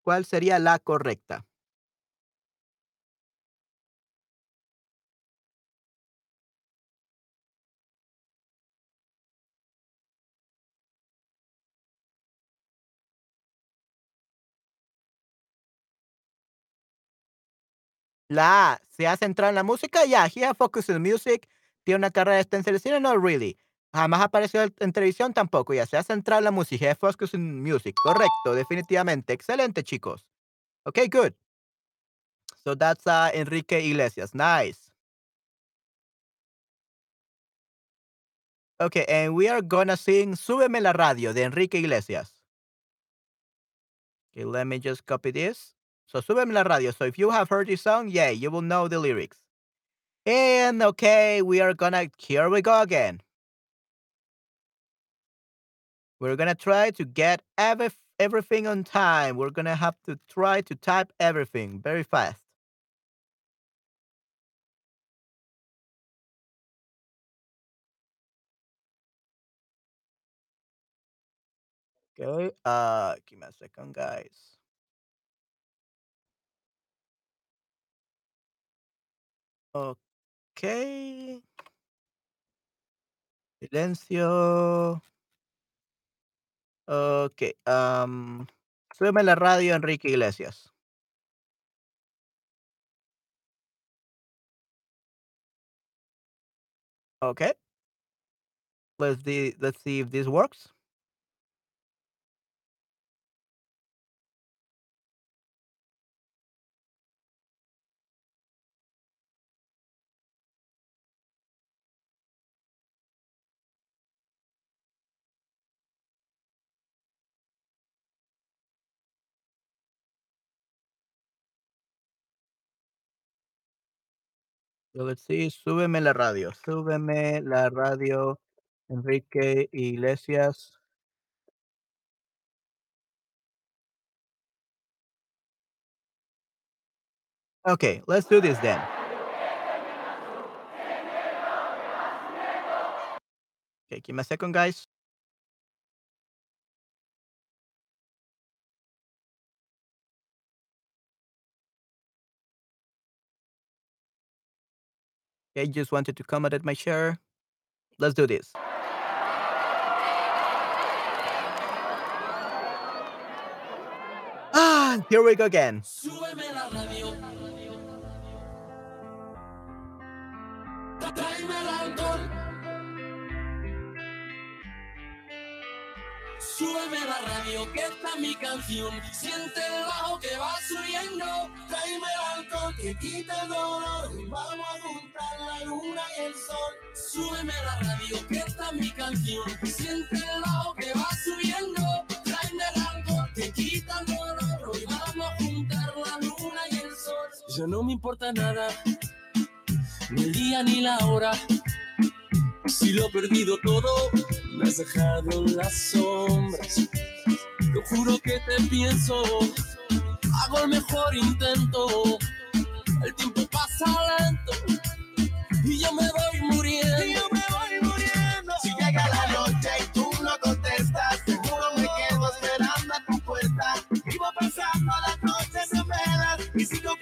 ¿Cuál sería la correcta? La A, ¿se ha centrado en la música? Yeah, he has focused in music. Tiene una carrera en cine, no really. Jamás apareció en televisión tampoco, ya se ha centrado en la música. He has focused in music. Correcto, definitivamente. Excelente, chicos. Okay, good. So that's uh, Enrique Iglesias. Nice. Okay, and we are gonna sing Súbeme la radio de Enrique Iglesias. Okay, let me just copy this. So súbeme la radio. So if you have heard this song, yeah, you will know the lyrics. And okay, we are gonna here we go again. We're gonna try to get every, everything on time. We're gonna have to try to type everything very fast. Okay, uh, give me a second, guys. Okay. Silencio. Ok, am, súbeme la radio, Enrique Iglesias. Okay. Let's see, let's see if this works. Let's see, súbeme la radio, súbeme la radio, Enrique Iglesias. Okay, let's do this then. Okay, give me a second, guys. Okay, just wanted to comment at my share. Let's do this. Ah, here we go again. Súbeme la radio. Que esta es mi canción. Siente el bajo que va subiendo. Tráeme el alcohol que quita el dolor. Y vamos a juntar la luna y el sol. Súbeme la radio, que esta es mi canción. Siente el bajo que va subiendo. Tráeme el alcohol que quita el dolor. Hoy vamos a juntar la luna y el sol. Ya no me importa nada, ni el día ni la hora. Si lo he perdido todo, me has dejado en las sombras. Te juro que te pienso, hago el mejor intento. El tiempo pasa lento y yo me voy muriendo. Y yo me voy muriendo. Si llega la noche y tú no contestas, seguro me quedo esperando a tu puerta. Vivo pasando las noches en velas y sigo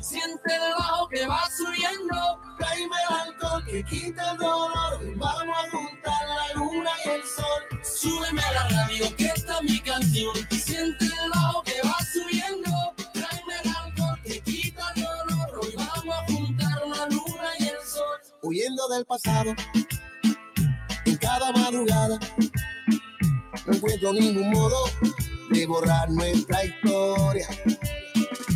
Siente el bajo que va subiendo. Tráeme el alcohol que quita el dolor. Vamos a juntar la luna y el sol. Súbeme a la radio que esta es mi canción. Siente el bajo que va subiendo. Tráeme el alcohol que quita el dolor. Hoy vamos a juntar la luna y el sol. Huyendo del pasado. En cada madrugada. No encuentro ningún modo de borrar nuestra historia.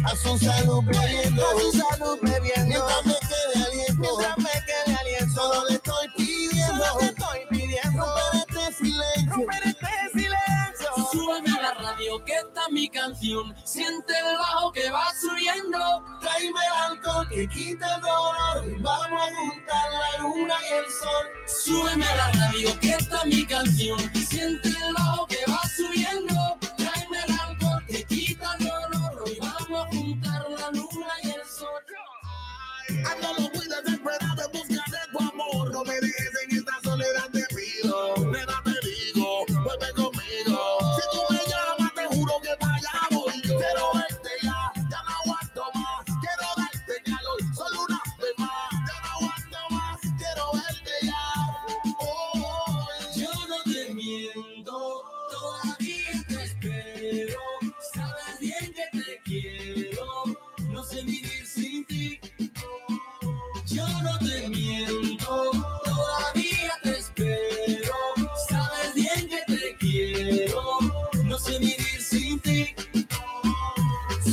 A su salud bebiendo, a su salud bebiendo. Mientras me quede aliento, mientras me quede aliento. Solo le estoy pidiendo, solo le estoy pidiendo. Romper este silencio, romper este silencio. Súbeme a la radio que esta es mi canción. Siente el bajo que va subiendo. Tráeme el alcohol que quita el dolor. Vamos a juntar la luna y el sol. Súbeme a la radio que esta es mi canción. Siente el bajo que va subiendo. Ando muy desesperado en busca de tu amor. No me dejes en esta soledad, te pido. Nena, te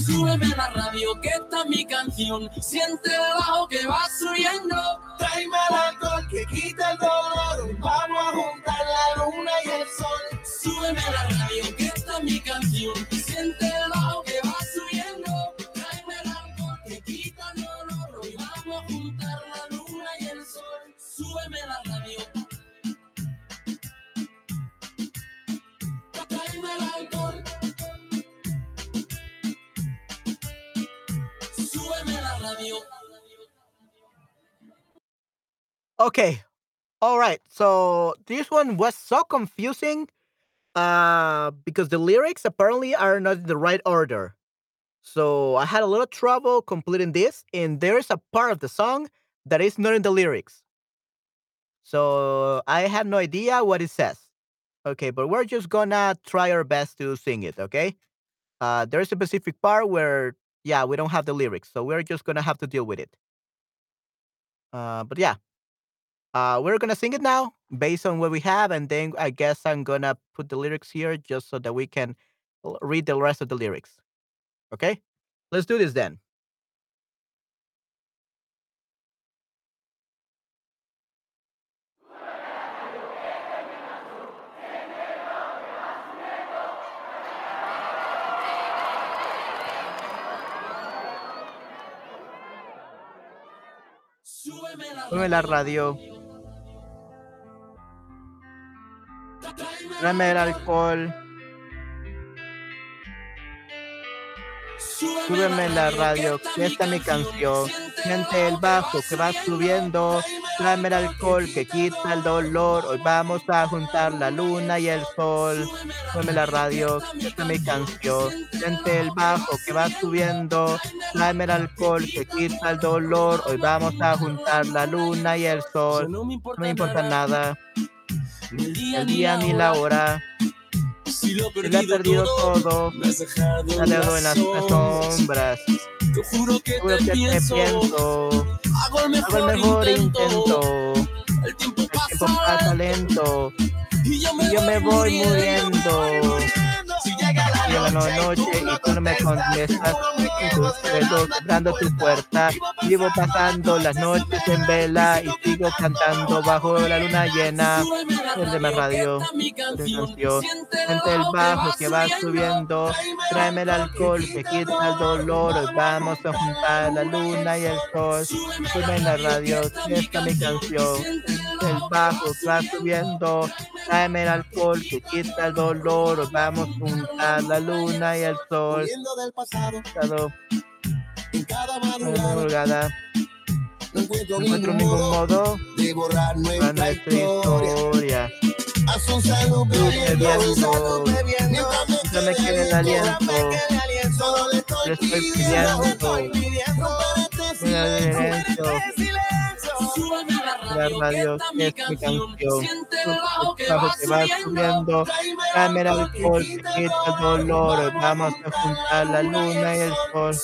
Súbeme a la radio que esta es mi canción. Siente el bajo que va subiendo. Tráeme el alcohol que quita el dolor. Vamos a juntar la luna y el sol. Súbeme la radio, que esta es mi canción. Okay. All right. So this one was so confusing uh because the lyrics apparently are not in the right order. So I had a little trouble completing this and there is a part of the song that is not in the lyrics. So I had no idea what it says. Okay, but we're just gonna try our best to sing it, okay? Uh there's a specific part where yeah, we don't have the lyrics, so we're just gonna have to deal with it. Uh but yeah. Uh, we're gonna sing it now based on what we have, and then I guess I'm gonna put the lyrics here just so that we can read the rest of the lyrics. Okay, let's do this then. Súbeme la radio, tráeme el alcohol, súbeme la radio, que esta es mi canción. Siente el bajo que va subiendo, tráeme el alcohol que quita el dolor. Hoy vamos a juntar la luna y el sol. Súbeme la radio, que esta es mi canción. Siente el bajo que va subiendo, tráeme el alcohol que quita el dolor. Hoy vamos a juntar la luna y el sol. No me importa, nada, el día, el día ni la hora. Si lo he Si lo he perdido todo, me has dejado, me ha dejado en las sombras. Te juro que Juro te que te pienso. Hago el mejor, Hago el mejor intento. El tiempo El pasa, tiempo pasa lento. y yo me, Y yo me voy muriendo. Llega la la noche y tú no me contestas. Estoy tu puerta. Vivo pasando las noches en vela y sigo cantando bajo la luna llena. Prende más radio. Siente el bajo que va subiendo. Tráeme el alcohol que quita el dolor. Hoy vamos a juntar la luna y el sol. Sube en la radio, esta es mi canción. El bajo que va subiendo. Tráeme el alcohol que quita el dolor. Hoy vamos a juntar la luna y el sol. Del pasado, Pasado en cada madrugada, no encuentro no encuentro ningún ningún modo de borrar para nuestra nuestra historia. Haz un salud bebiendo, un salud bebiendo. Mientras me quede el aliento, Solo le estoy le estoy pidiendo, pidiendo. Mira la radio, que es mi canción. Bajo que va subiendo. el alcohol que quita el dolor. Vamos a juntar la luna y el sol.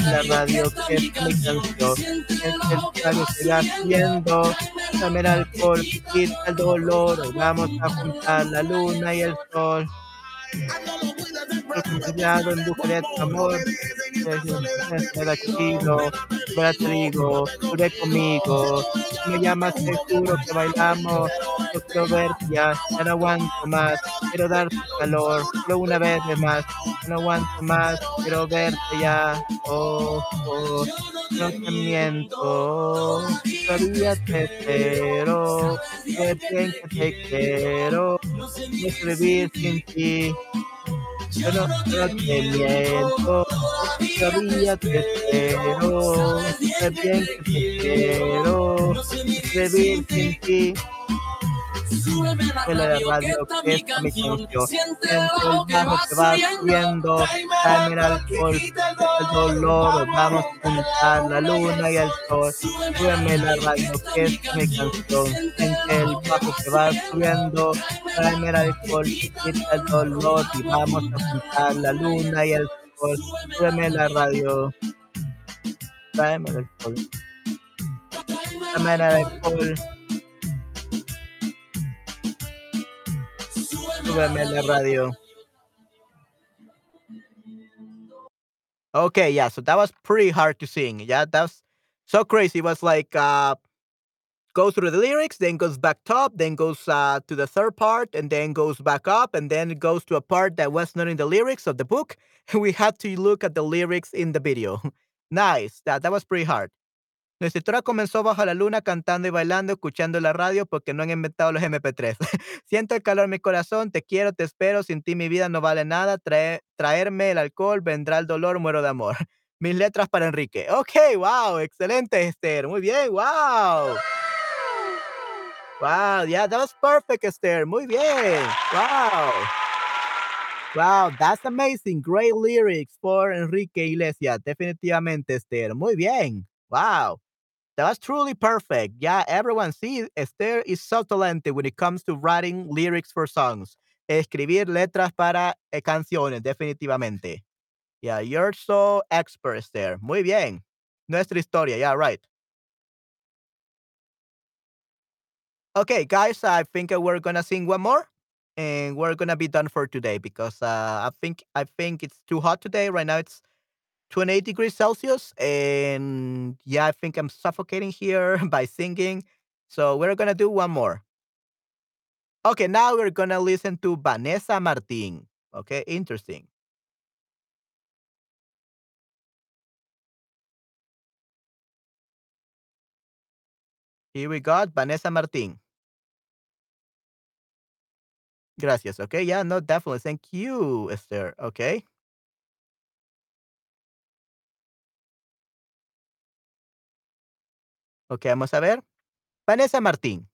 La radio, que es mi canción. Siente el que va subiendo. El alcohol que quita el dolor. Vamos a juntar la luna y el sol. Cuidado en tu amor. Tranquilo, fuera te digo, sube conmigo. Me llamas, seguro que bailamos. Verte ya, no aguanto más. Quiero darte calor, solo una vez de más. Ya no aguanto más, quiero verte ya. Oh, oh, no te miento. Todavía te espero. Qué bien que te quiero. No sé vivir sin ti. Yo no, te miento, todavía te espero, sé bien que te quiero, vivir sin ti. Súbeme la radio, que que es mi canción. Siente el bajo que va que subiendo. tráeme el alcohol, el dolor, vamos a juntar la luna y el sol, súbeme la radio que es mi canción, siente el bajo que va subiendo, tráeme el alcohol, quita el dolor. y vamos a juntar la luna y el sol, súbeme la radio, tráeme el alcohol, tráeme el alcohol, súbeme la radio. Okay, yeah, so that was pretty hard to sing. Yeah, that's so crazy. It was like uh goes through the lyrics, then goes back top, then goes uh, to the third part, and then goes back up, and then it goes to a part that was not in the lyrics of the book. (laughs) We had to look at the lyrics in the video. (laughs) nice. That that was pretty hard. Nuestra historia comenzó bajo la luna cantando y bailando, escuchando la radio porque no han inventado los MP3. (laughs) Siento el calor en mi corazón, te quiero, te espero, sin ti mi vida no vale nada, trae- traerme el alcohol, vendrá el dolor, muero de amor. (laughs) Mis letras para Enrique. Ok, wow, excelente, Esther. Muy bien, wow. Wow, yeah, that was perfect, Esther. Muy bien. Wow. Wow, that's amazing. Great lyrics for Enrique Iglesias. Definitivamente, Esther. Muy bien. Wow. That was truly perfect. Yeah, everyone, see, Esther is so talented when it comes to writing lyrics for songs. Escribir letras para eh, canciones, definitivamente. Yeah, you're so expert, Esther. Muy bien. Nuestra historia, yeah, right. Okay, guys, I think we're gonna sing one more, and we're gonna be done for today because uh, I think I think it's too hot today. Right now, it's 28 degrees Celsius, and yeah, I think I'm suffocating here (laughs) by singing. So we're gonna do one more. Okay, now we're gonna listen to Vanessa Martin. Okay, interesting. Here we got Vanessa Martin. Gracias. Okay, yeah, no, definitely. Thank you, Esther. Okay. Ok, vamos a ver. Vanessa Martín.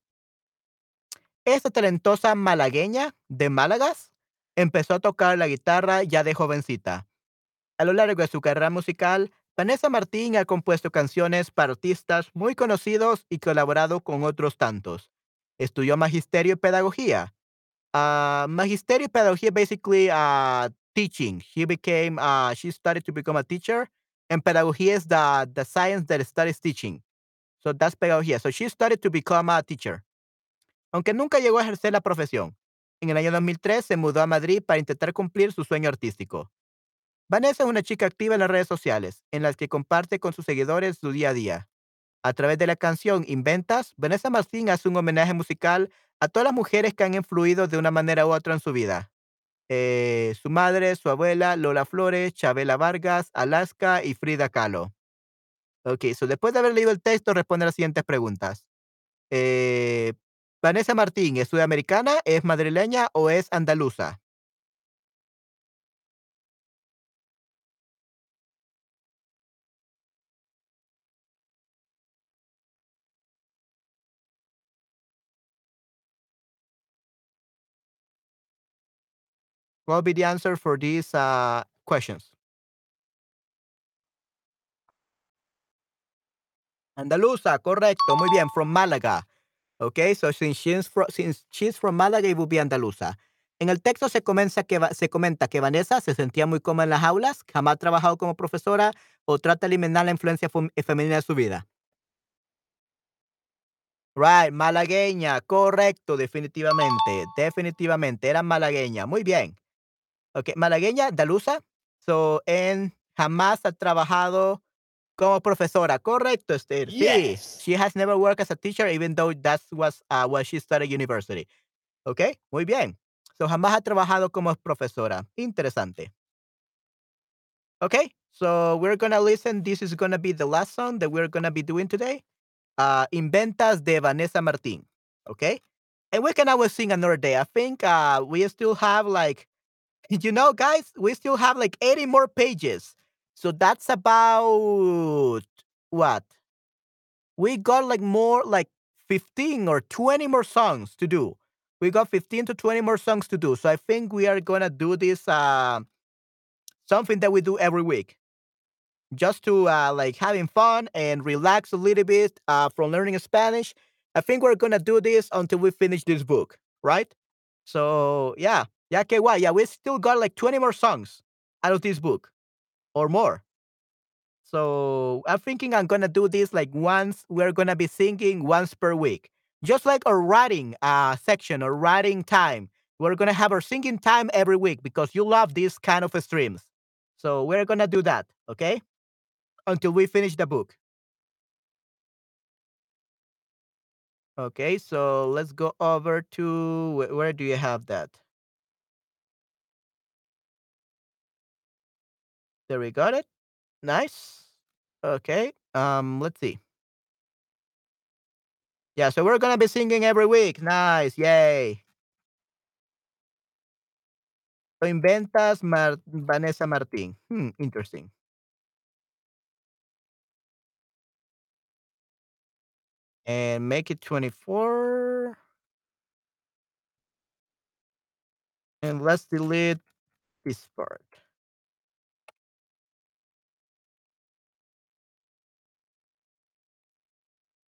Esta talentosa malagueña de Málagas empezó a tocar la guitarra ya de jovencita. A lo largo de su carrera musical, Vanessa Martín ha compuesto canciones para artistas muy conocidos y colaborado con otros tantos. Estudió magisterio y pedagogía. Uh, magisterio y pedagogía basically uh, teaching. She became, uh, she started to become a teacher, and pedagogía is the, the science that studies teaching. So that's pedagogía. So she started to become a teacher. Aunque nunca llegó a ejercer la profesión. En el año 2003 se mudó a Madrid para intentar cumplir su sueño artístico. Vanessa es una chica activa en las redes sociales, en las que comparte con sus seguidores su día a día. A través de la canción Inventas, Vanessa Martín hace un homenaje musical a todas las mujeres que han influido de una manera u otra en su vida. Eh, su madre, su abuela, Lola Flores, Chabela Vargas, Alaska y Frida Kahlo. Ok, so después de haber leído el texto, responde las siguientes preguntas. Eh, Vanessa Martín, ¿es sudamericana, es madrileña o es andaluza? What will be the answer for these uh, questions? Andaluza, correcto, muy bien, from Málaga. Okay, so since she's from, since she's from Málaga, it will be andaluza. En el texto se comenta, que, se comenta que Vanessa se sentía muy cómoda en las aulas, jamás ha trabajado como profesora o trata de eliminar la influencia fem- femenina de su vida. Right, malagueña, correcto, definitivamente, definitivamente, era malagueña, muy bien. Ok, malagueña, andaluza, so, en jamás ha trabajado como profesora, correcto, Esther, sí. Yes. She has never worked as a teacher, even though that was uh, what she studied university. Ok, muy bien. So, jamás ha trabajado como profesora. Interesante. Okay, so we're gonna listen. This is gonna be the last song that we're gonna be doing today. Uh, Inventas de Vanessa Martin. Okay, and we can always sing another day. I think uh, we still have like, (laughs) you know, guys, we still have like 80 more pages. So that's about what? We got like more like 15 or 20 more songs to do. We got 15 to 20 more songs to do. So I think we are gonna do this uh, something that we do every week just to uh, like having fun and relax a little bit uh, from learning Spanish. I think we're gonna do this until we finish this book, right? So yeah, yeah, que guay. Yeah, we still got like 20 more songs out of this book or more. So I'm thinking I'm gonna do this like once. We're gonna be singing once per week, just like our writing uh, section or writing time. We're gonna have our singing time every week because you love these kind of streams. So we're gonna do that, okay? Until we finish the book. Okay, so let's go over to where do you have that? There we got it. Nice. Okay. Um, let's see. Yeah, so we're gonna be singing every week. Nice, yay. So inventas Mar- Vanessa Martín. Hmm, interesting. And make it 24. And let's delete this part.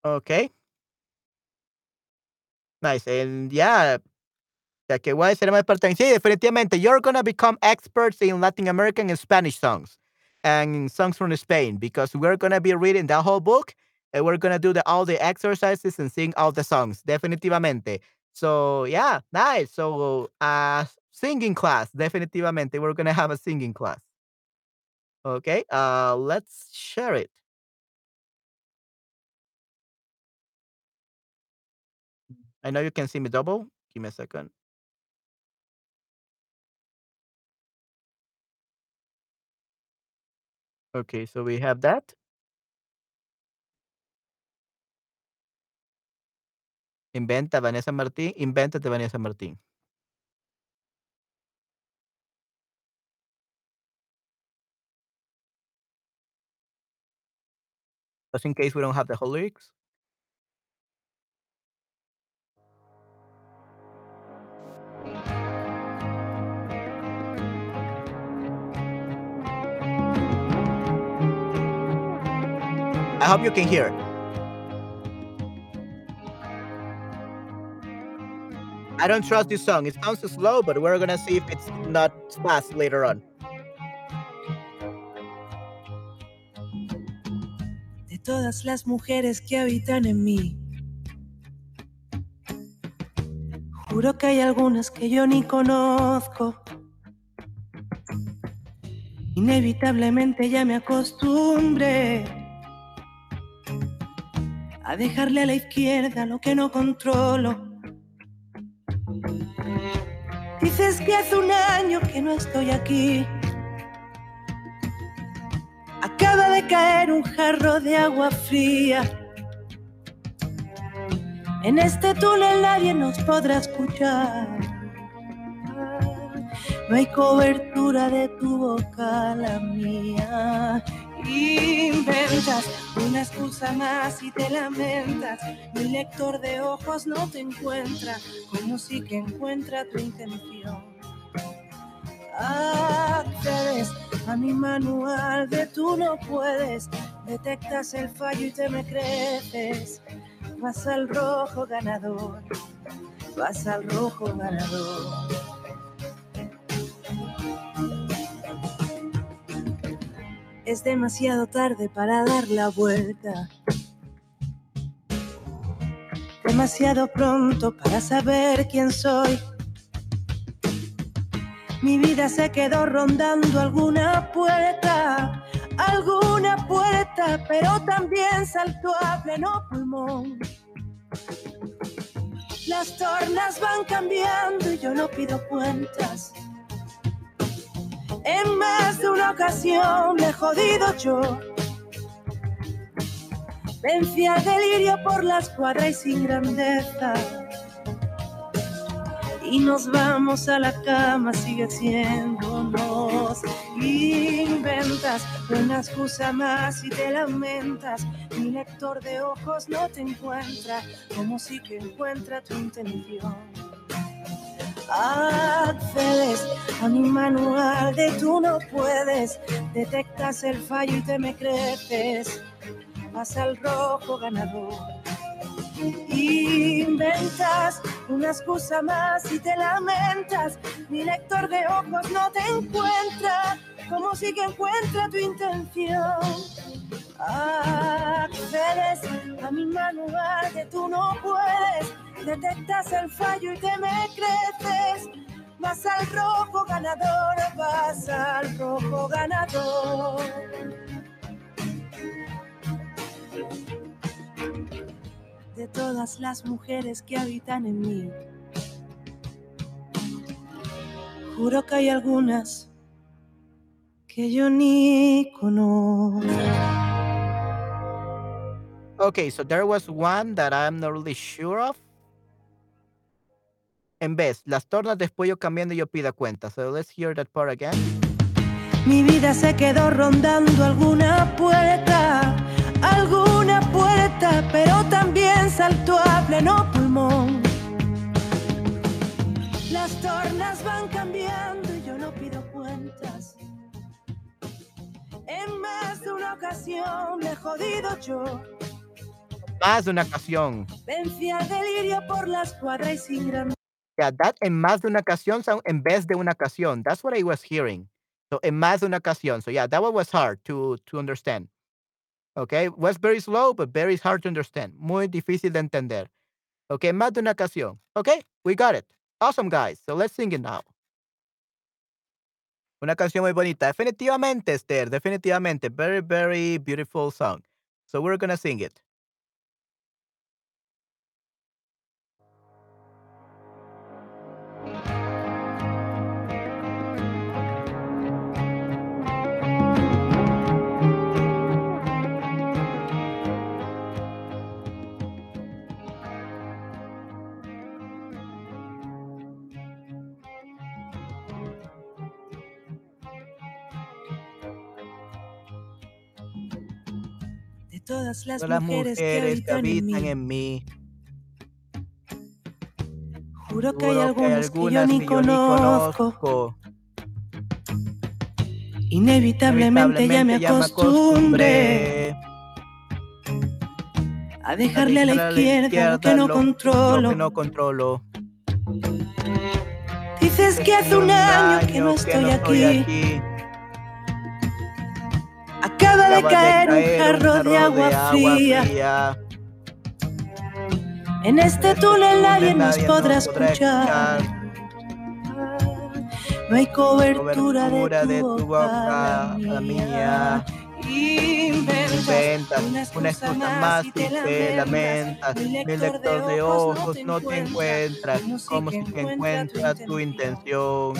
Okay. Nice. And yeah, ya que voy a más parte. Sí, definitivamente. You're gonna become experts in Latin American and Spanish songs and songs from Spain because we're gonna be reading the whole book and we're gonna do the, all the exercises and sing all the songs. Definitivamente. So yeah, nice. So uh singing class, definitivamente. We're gonna have a singing class. Okay. Uh let's share it. I know you can see me double. Give me a second. Okay, so we have that. Inventa Vanessa Martín, invéntate Vanessa Martín. Just in case we don't have the whole lyrics. I hope you can hear. it. I don't trust this song. It sounds slow, but we're gonna see if it's not fast later on. de todas las mujeres que habitan en mí. Juro que hay algunas que yo ni conozco. Inevitablemente ya me acostumbré a dejarle a la izquierda lo que no controlo. Dices que hace un año que no estoy aquí. Acaba de caer un jarro de agua fría. En este túnel nadie nos podrá escuchar. No hay cobertura de tu boca la mía. Inventas una excusa más y te lamentas. Mi lector de ojos no te encuentra, como si que encuentra tu intención. Accedes a mi manual de tú no puedes, detectas el fallo y te me creces. Vas al rojo ganador, vas al rojo ganador. Es demasiado tarde para dar la vuelta. Demasiado pronto para saber quién soy. Mi vida se quedó rondando alguna puerta, alguna puerta, pero también saltó a pleno pulmón. Las tornas van cambiando y yo no pido cuentas. En más de una ocasión me he jodido yo. Vencí al delirio por la escuadra y sin grandeza. Y nos vamos a la cama, sigue siéndonos. Inventas una excusa más y te lamentas. Mi lector de ojos no te encuentra, como si que encuentra tu intención. Accedes a mi manual de tú no puedes, detectas el fallo y te me creces, vas al rojo ganador. Inventas una excusa más y te lamentas, mi lector de ojos no te encuentra, como si que encuentra tu intención. Accedes a mi manual de tú no puedes, detectas el fallo y te me creces. Vas al rojo ganador, vas al rojo ganador. De todas las mujeres que habitan en mí. Juro que hay algunas que yo ni conozco. Okay, so there was one that I'm not really sure of. En vez, las tornas de pollo cambiando y yo pida cuenta. So let's hear that part again. Mi vida se quedó rondando alguna puerta, van cambiando y yo no pido cuentas. En más de una ocasión me he jodido yo. Más de una ocasión. Vencí al delirio por la escuadra y sin gran Yeah, that en más de una ocasión sound en vez de una ocasión. That's what I was hearing. So en más de una ocasión. So yeah, that one was hard to to understand. Okay, was very slow, but very hard to understand. Muy difícil de entender. Okay, más de una ocasión. Okay, we got it. Awesome, guys. So let's sing it now. Una canción muy bonita. Definitivamente, Esther. Definitivamente. Very, very beautiful song. So we're gonna sing it. Todas las, Todas mujeres, mujeres que habitan, en, en mí. mí. Juro que hay que algunas que yo ni que yo ni conozco. Inevitablemente ya me acostumbré a dejarle a la izquierda lo que no lo- controlo. lo que no controlo. Dices que hace un año que no estoy aquí. De caer un jarro de agua fría. fría. En este túnel nadie nos podrá escuchar. No hay cobertura, Cobertura de tu boca, la mía. Inventas Inventas una una excusa más y te lamentas. lamentas. Mi lector de ojos no te encuentra, como si te encuentra tu intención.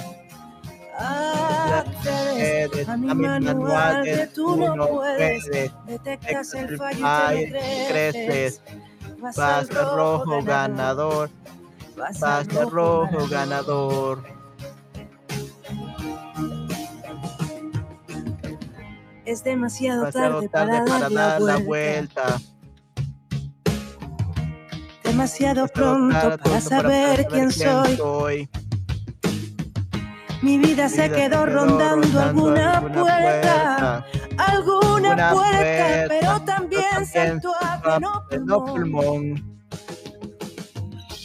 Accedes a mi manual de tú no puedes. Detectas el fallo y creces. Vas rojo ganador, vas rojo ganador. Es demasiado tarde para dar la vuelta. Demasiado pronto para saber quién soy. Mi vida se quedó rondando alguna puerta, alguna Una puerta, puerta, pero también pleno No pulmón. pulmón.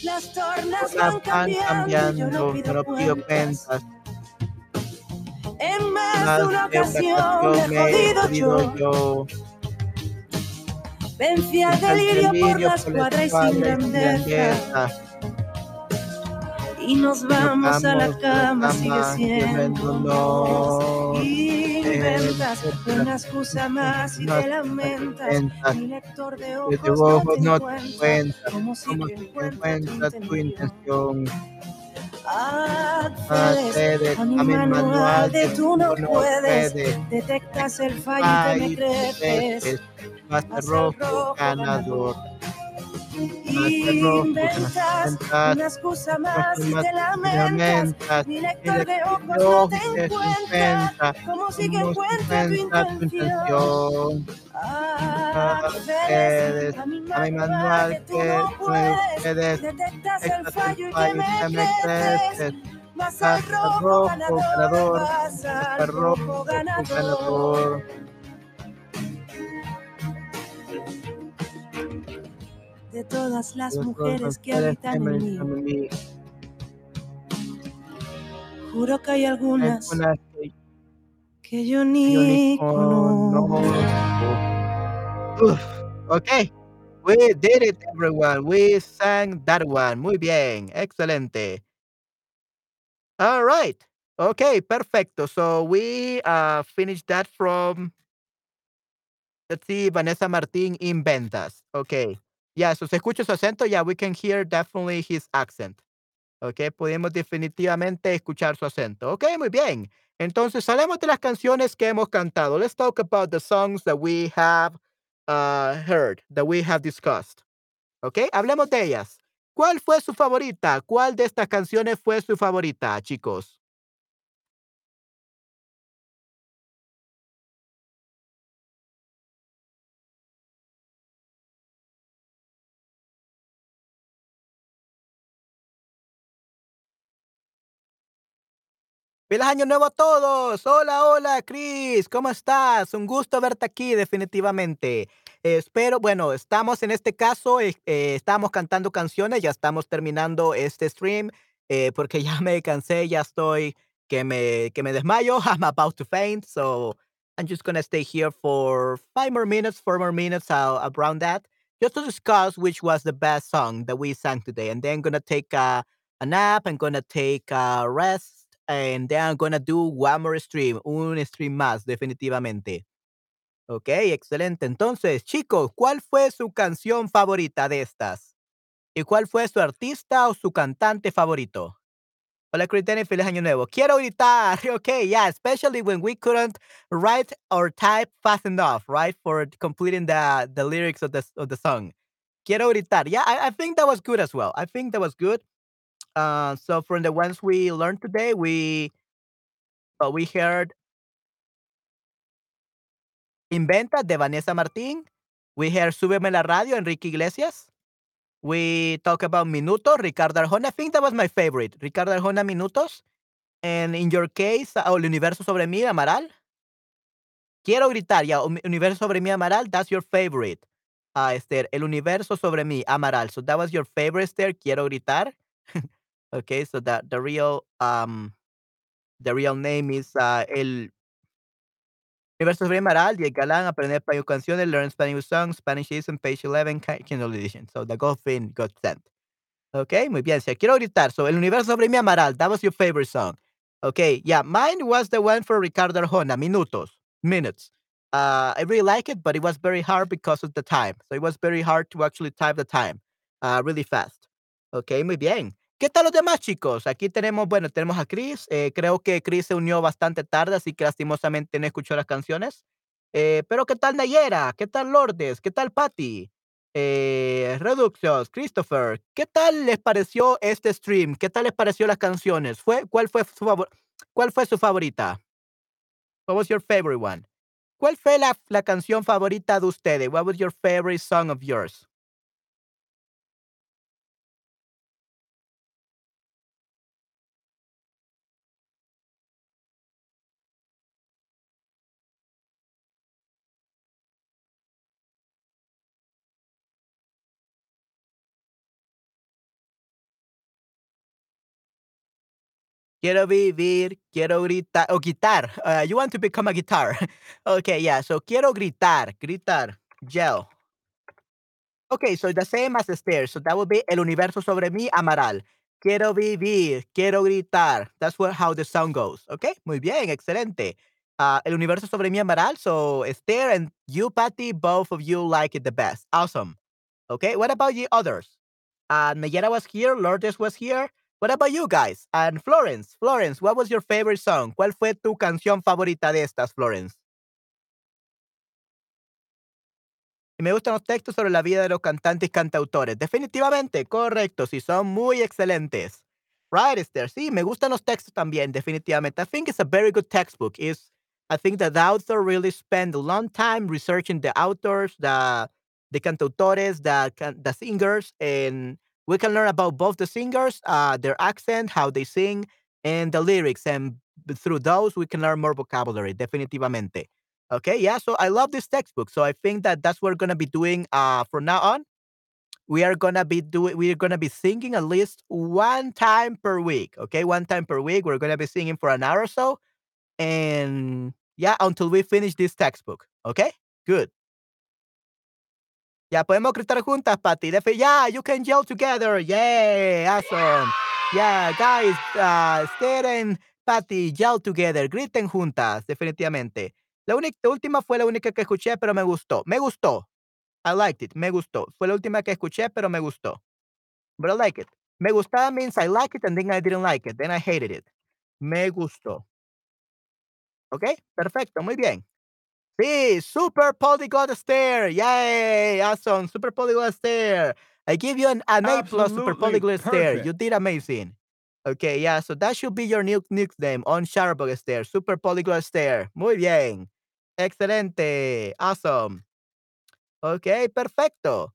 Las tornas Las van cambiando, cambiando, yo no pido, no pido cuentas. cuentas. En más Más de una ocasión me he jodido yo. yo. Vencí al delirio por la escuadra y escuadra sin y sin grandeza. Y nos vamos a la cama, sigue siendo. Inventas una excusa más y te lamentas. Mi lector de ojos no te cuenta, Como si te encuentra tu intención. Accedes a mi manual de tú no puedes. Detectas el fallo y te me creces. Vas rojo ganador. Inventas una excusa más y Más te lamentas. Mi lector de ojos no te encuentra. Como si que encuentra tu intención. Accedes a mi manual que tú que puedes. Detectas el fallo y y me creces. Vas al rojo ganador. Vas Al rojo ganador. De todas las mujeres que habitan en mí. Juro que hay algunas que yo ni conozco. okay. We did it, everyone. We sang that one. Muy bien. Excelente. All right. Okay, perfecto. So we uh finished that from let's see, Vanessa Martin in ventas. Okay. Yeah, so se escucha su acento. Yeah, we can hear definitely his accent. Ok, podemos definitivamente escuchar su acento. Ok, muy bien. Entonces, hablemos de las canciones que hemos cantado. Let's talk about the songs that we have uh, heard, that we have discussed. Ok, hablemos de ellas. ¿Cuál fue su favorita? ¿Cuál de estas canciones fue su favorita, chicos? ¡Feliz Año Nuevo a todos! Hola, hola, Chris, ¿cómo estás? Un gusto verte aquí, definitivamente. espero, bueno, estamos en este caso, eh, eh, estamos cantando canciones, ya estamos terminando este stream, eh, porque (laughs) ya me cansé, ya estoy, que me, que me desmayo, (laughs) I'm about to faint, so I'm just gonna stay here for five more minutes, four more minutes uh, around that, just to discuss which was the best song that we sang today, and then gonna take a, a nap, I'm gonna take a rest, and then I'm gonna do one more stream, un stream más, definitivamente. Ok, excelente. Entonces, chicos, ¿cuál fue su canción favorita de estas? ¿Y cuál fue su artista o su cantante favorito? Hola, Critene, feliz año nuevo. Quiero gritar. (laughs) Okay, yeah, especially when we couldn't write or type fast enough, right, for completing the the lyrics of the of the song. Quiero gritar. Yeah, I, I think that was good as well. I think that was good. Uh, so from the ones we learned today, we uh, we heard Inventa de Vanessa Martín. We heard Súbeme la radio, Enrique Iglesias. We talk about Minutos, Ricardo Arjona. I think that was my favorite. Ricardo Arjona, Minutos. And in your case, oh, El Universo sobre mí, Amaral. Quiero gritar, yeah, Universo sobre mí, Amaral, that's your favorite. Uh, Esther, El Universo sobre mí, Amaral. So that was your favorite, Esther, Quiero gritar. (laughs) okay, so that the real, um, the real name is uh, El Universo sobre Amaral, Diego Galán, Aprender Español Canciones, Learn Spanish Songs, Spanish Edition, Page 11, Kindle Edition. So the gold got sent. Okay, muy bien. Si quiero gritar, so El Universo sobre mi Amaral, that was your favorite song. Okay, yeah, mine was the one for Ricardo Arjona, Minutos, Minutes. Uh, I really like it, but it was very hard because of the time. So it was very hard to actually type the time uh, really fast. Okay, muy bien. ¿Qué tal los demás chicos? Aquí tenemos, bueno, tenemos a Chris. Eh, creo que Chris se unió bastante tarde, así que lastimosamente no escuchó las canciones. Eh, pero ¿qué tal Nayera? ¿Qué tal Lourdes? ¿Qué tal Patty? Eh, Christopher, ¿qué tal les pareció este stream? ¿Qué tal les pareció las canciones? ¿Fue, cuál, fue su favor, ¿Cuál fue su favorita? What was your favorite one? ¿Cuál fue la, la canción favorita de ustedes? What was your favorite song of yours? Quiero vivir, quiero gritar, o guitar. Uh, you want to become a guitar. (laughs) okay, yeah. So quiero gritar, gritar, yell. Okay, so the same as the stairs. So that would be El Universo sobre mí, Amaral. Quiero vivir, quiero gritar. That's what, how the song goes. Okay, muy bien, excelente. Uh, El Universo sobre mí, Amaral. So Esther and you, Patty, both of you like it the best. Awesome. Okay, what about the others? Uh, Nayera was here, Lourdes was here. What about you guys? And Florence, Florence, what was your favorite song? ¿Cuál fue tu canción favorita de estas, Florence? Y me gustan los textos sobre la vida de los cantantes y cantautores. Definitivamente, correcto, sí, son muy excelentes. Right, Esther. Sí, me gustan los textos también, definitivamente. I think it's a very good textbook. It's, I think that the author really spent a long time researching the authors, the, the cantautores, the, the singers, and we can learn about both the singers, uh, their accent, how they sing, and the lyrics. And through those, we can learn more vocabulary, definitivamente. Okay, yeah. So I love this textbook. So I think that that's what we're gonna be doing uh, from now on. We are gonna be doing. We're gonna be singing at least one time per week. Okay, one time per week. We're gonna be singing for an hour or so, and yeah, until we finish this textbook. Okay, good. Ya podemos gritar juntas, Patty. Yeah, you can yell together. Yeah, awesome. Yeah, guys, uh, Esther and Patty, yell together. Griten juntas, definitivamente. La, única, la última fue la única que escuché, pero me gustó. Me gustó. I liked it. Me gustó. Fue la última que escuché, pero me gustó. But I like it. Me gustaba means I like it and then I didn't like it. Then I hated it. Me gustó. ¿Ok? Perfecto. Muy bien. Sí, Super Polyglot Stare. Yay. Awesome. Super Polyglot Stare. I give you an, an A plus Super Polyglot Stare. You did amazing. Okay, yeah, so that should be your new nickname on Shutterbug Stare. Super Polyglot Stare. Muy bien. Excelente. Awesome. Okay, perfecto.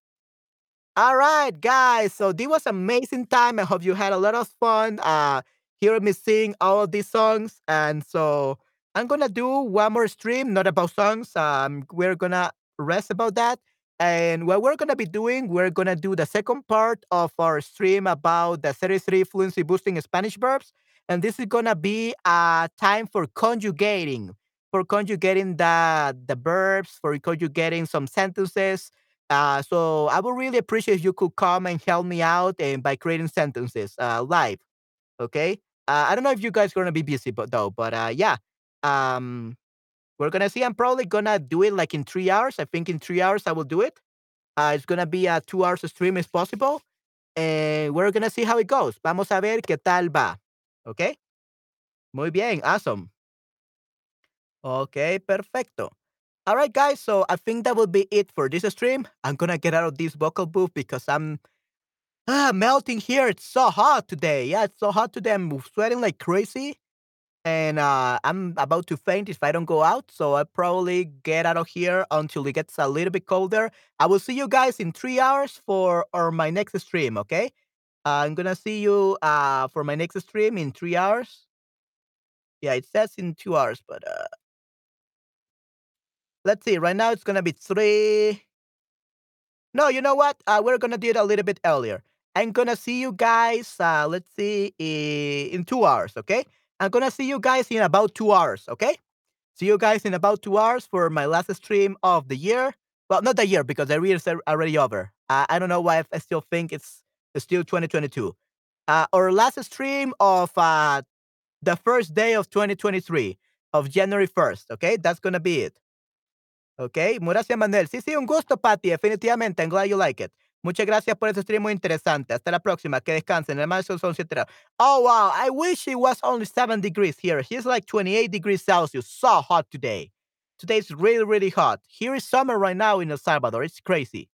All right, guys. So this was amazing time. I hope you had a lot of fun uh hearing me sing all of these songs. And so I'm gonna do one more stream, not about songs. Um, we're gonna rest about that. And what we're gonna be doing, we're gonna do the second part of our stream about the 33 fluency boosting Spanish verbs. And this is gonna be a time for conjugating, for conjugating the the verbs, for conjugating some sentences. Uh, so I would really appreciate if you could come and help me out and by creating sentences uh, live. Okay. Uh, I don't know if you guys are gonna be busy, but though, but uh, yeah. Um, we're gonna see. I'm probably gonna do it like in three hours. I think in three hours I will do it. Uh, it's gonna be a two hours stream as possible, and we're gonna see how it goes. Vamos a ver qué tal va. Okay. Muy bien. Awesome. Okay. Perfecto. All right, guys. So I think that will be it for this stream. I'm gonna get out of this vocal booth because I'm ah, melting here. It's so hot today. Yeah, it's so hot today. I'm sweating like crazy, and uh, I'm about to faint if I don't go out. So I'll probably get out of here until it gets a little bit colder. I will see you guys in three hours for or my next stream. Okay, I'm gonna see you uh for my next stream in three hours. Yeah, it says in two hours, but uh, let's see. Right now it's gonna be three. No, you know what? Uh, we're gonna do it a little bit earlier. I'm gonna see you guys. Uh, let's see in two hours. Okay, I'm gonna see you guys in about two hours. Okay, see you guys in about two hours for my last stream of the year. Well, not the year because the year is already over. Uh, I don't know why I still think it's, it's still 2022. Uh, our last stream of uh, the first day of 2023 of January 1st. Okay, that's gonna be it. Ok, gracias Manuel. Sí, sí, un gusto, Patty, definitivamente. I'm glad you like it. Muchas gracias por este stream muy interesante. Hasta la próxima. Que descansen. El marzo son 7 horas. Oh, wow. I wish it was only 7 degrees here. Here's like 28 degrees Celsius. So hot today. Today's really, really hot. Here is summer right now in El Salvador. It's crazy.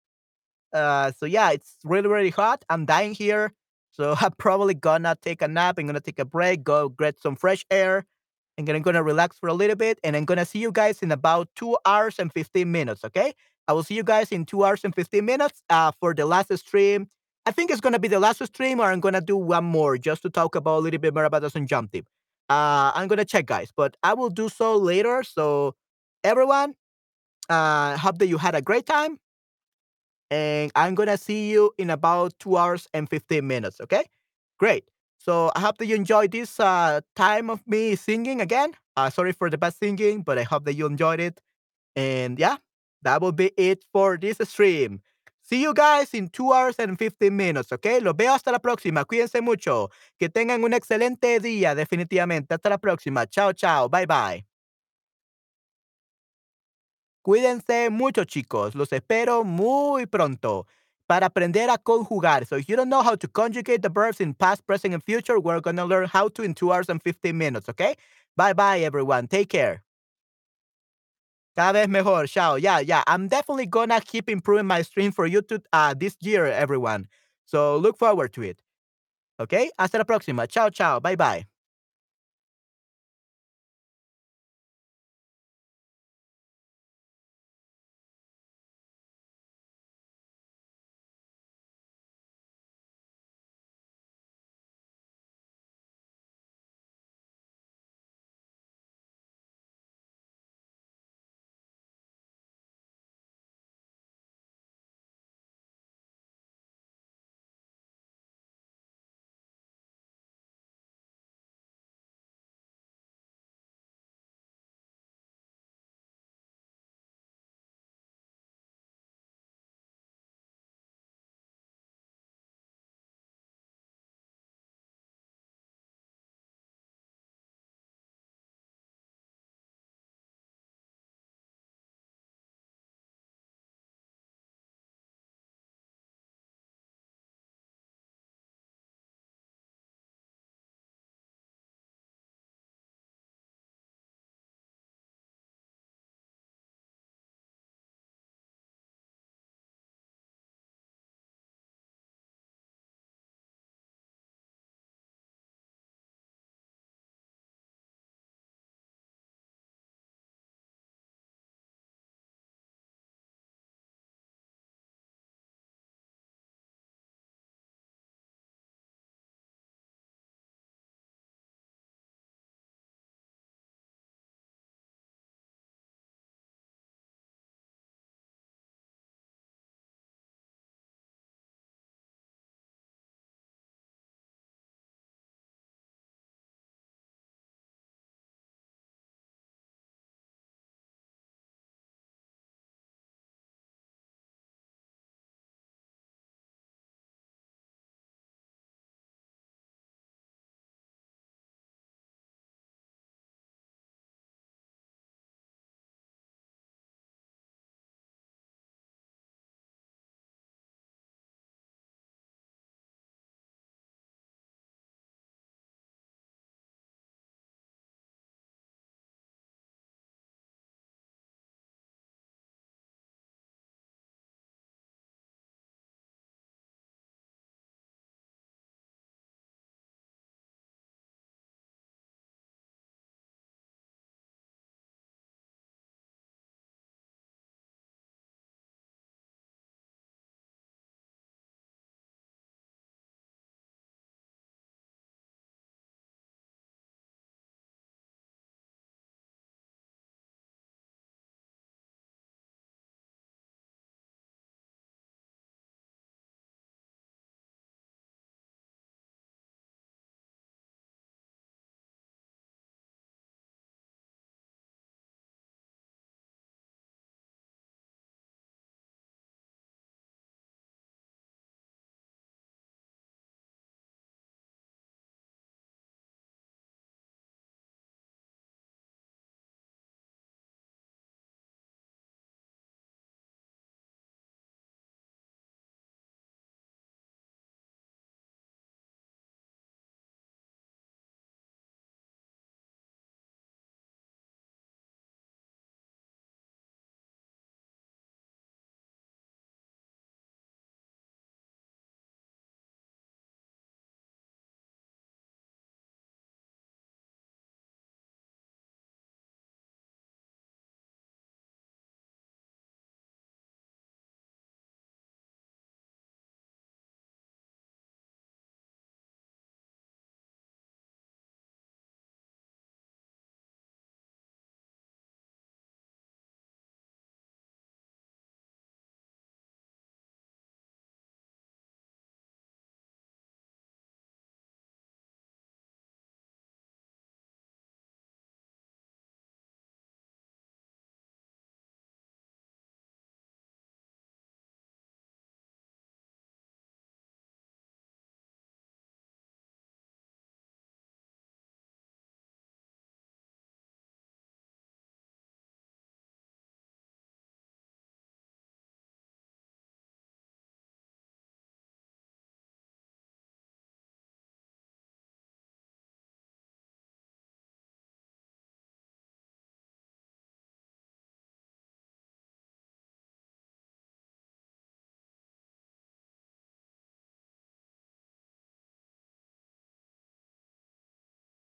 Uh, so yeah, it's really, really hot. I'm dying here. So (laughs) I'm probably gonna take a nap. I'm gonna take a break, go get some fresh air, and I'm gonna relax for a little bit. And I'm gonna see you guys in about two hours and 15 minutes. Okay. I will see you guys in two hours and 15 minutes uh, for the last stream. I think it's gonna be the last stream, or I'm gonna do one more just to talk about a little bit more about the Jump Tip. Uh, I'm gonna check, guys, but I will do so later. So, everyone, uh, hope that you had a great time and I'm gonna see you in about two hours and 15 minutes. Okay, great. So I hope that you enjoyed this uh, time of me singing again. Uh, sorry for the bad singing, but I hope that you enjoyed it. And yeah, that will be it for this stream. See you guys in two hours and 15 minutes, okay? Los veo hasta la próxima. Cuídense mucho. Que tengan un excelente día, definitivamente. Hasta la próxima. Chao, chao. Bye, bye. Cuídense mucho, chicos. Los espero muy pronto para aprender a conjugar. So if you don't know how to conjugate the verbs in past, present, and future, we're going to learn how to in two hours and 15 minutes, okay? Bye bye, everyone. Take care. Cada vez mejor. Ciao. Yeah, yeah. I'm definitely gonna keep improving my stream for you to uh, this year, everyone. So look forward to it. Okay? Hasta la próxima. Ciao, ciao. Bye bye.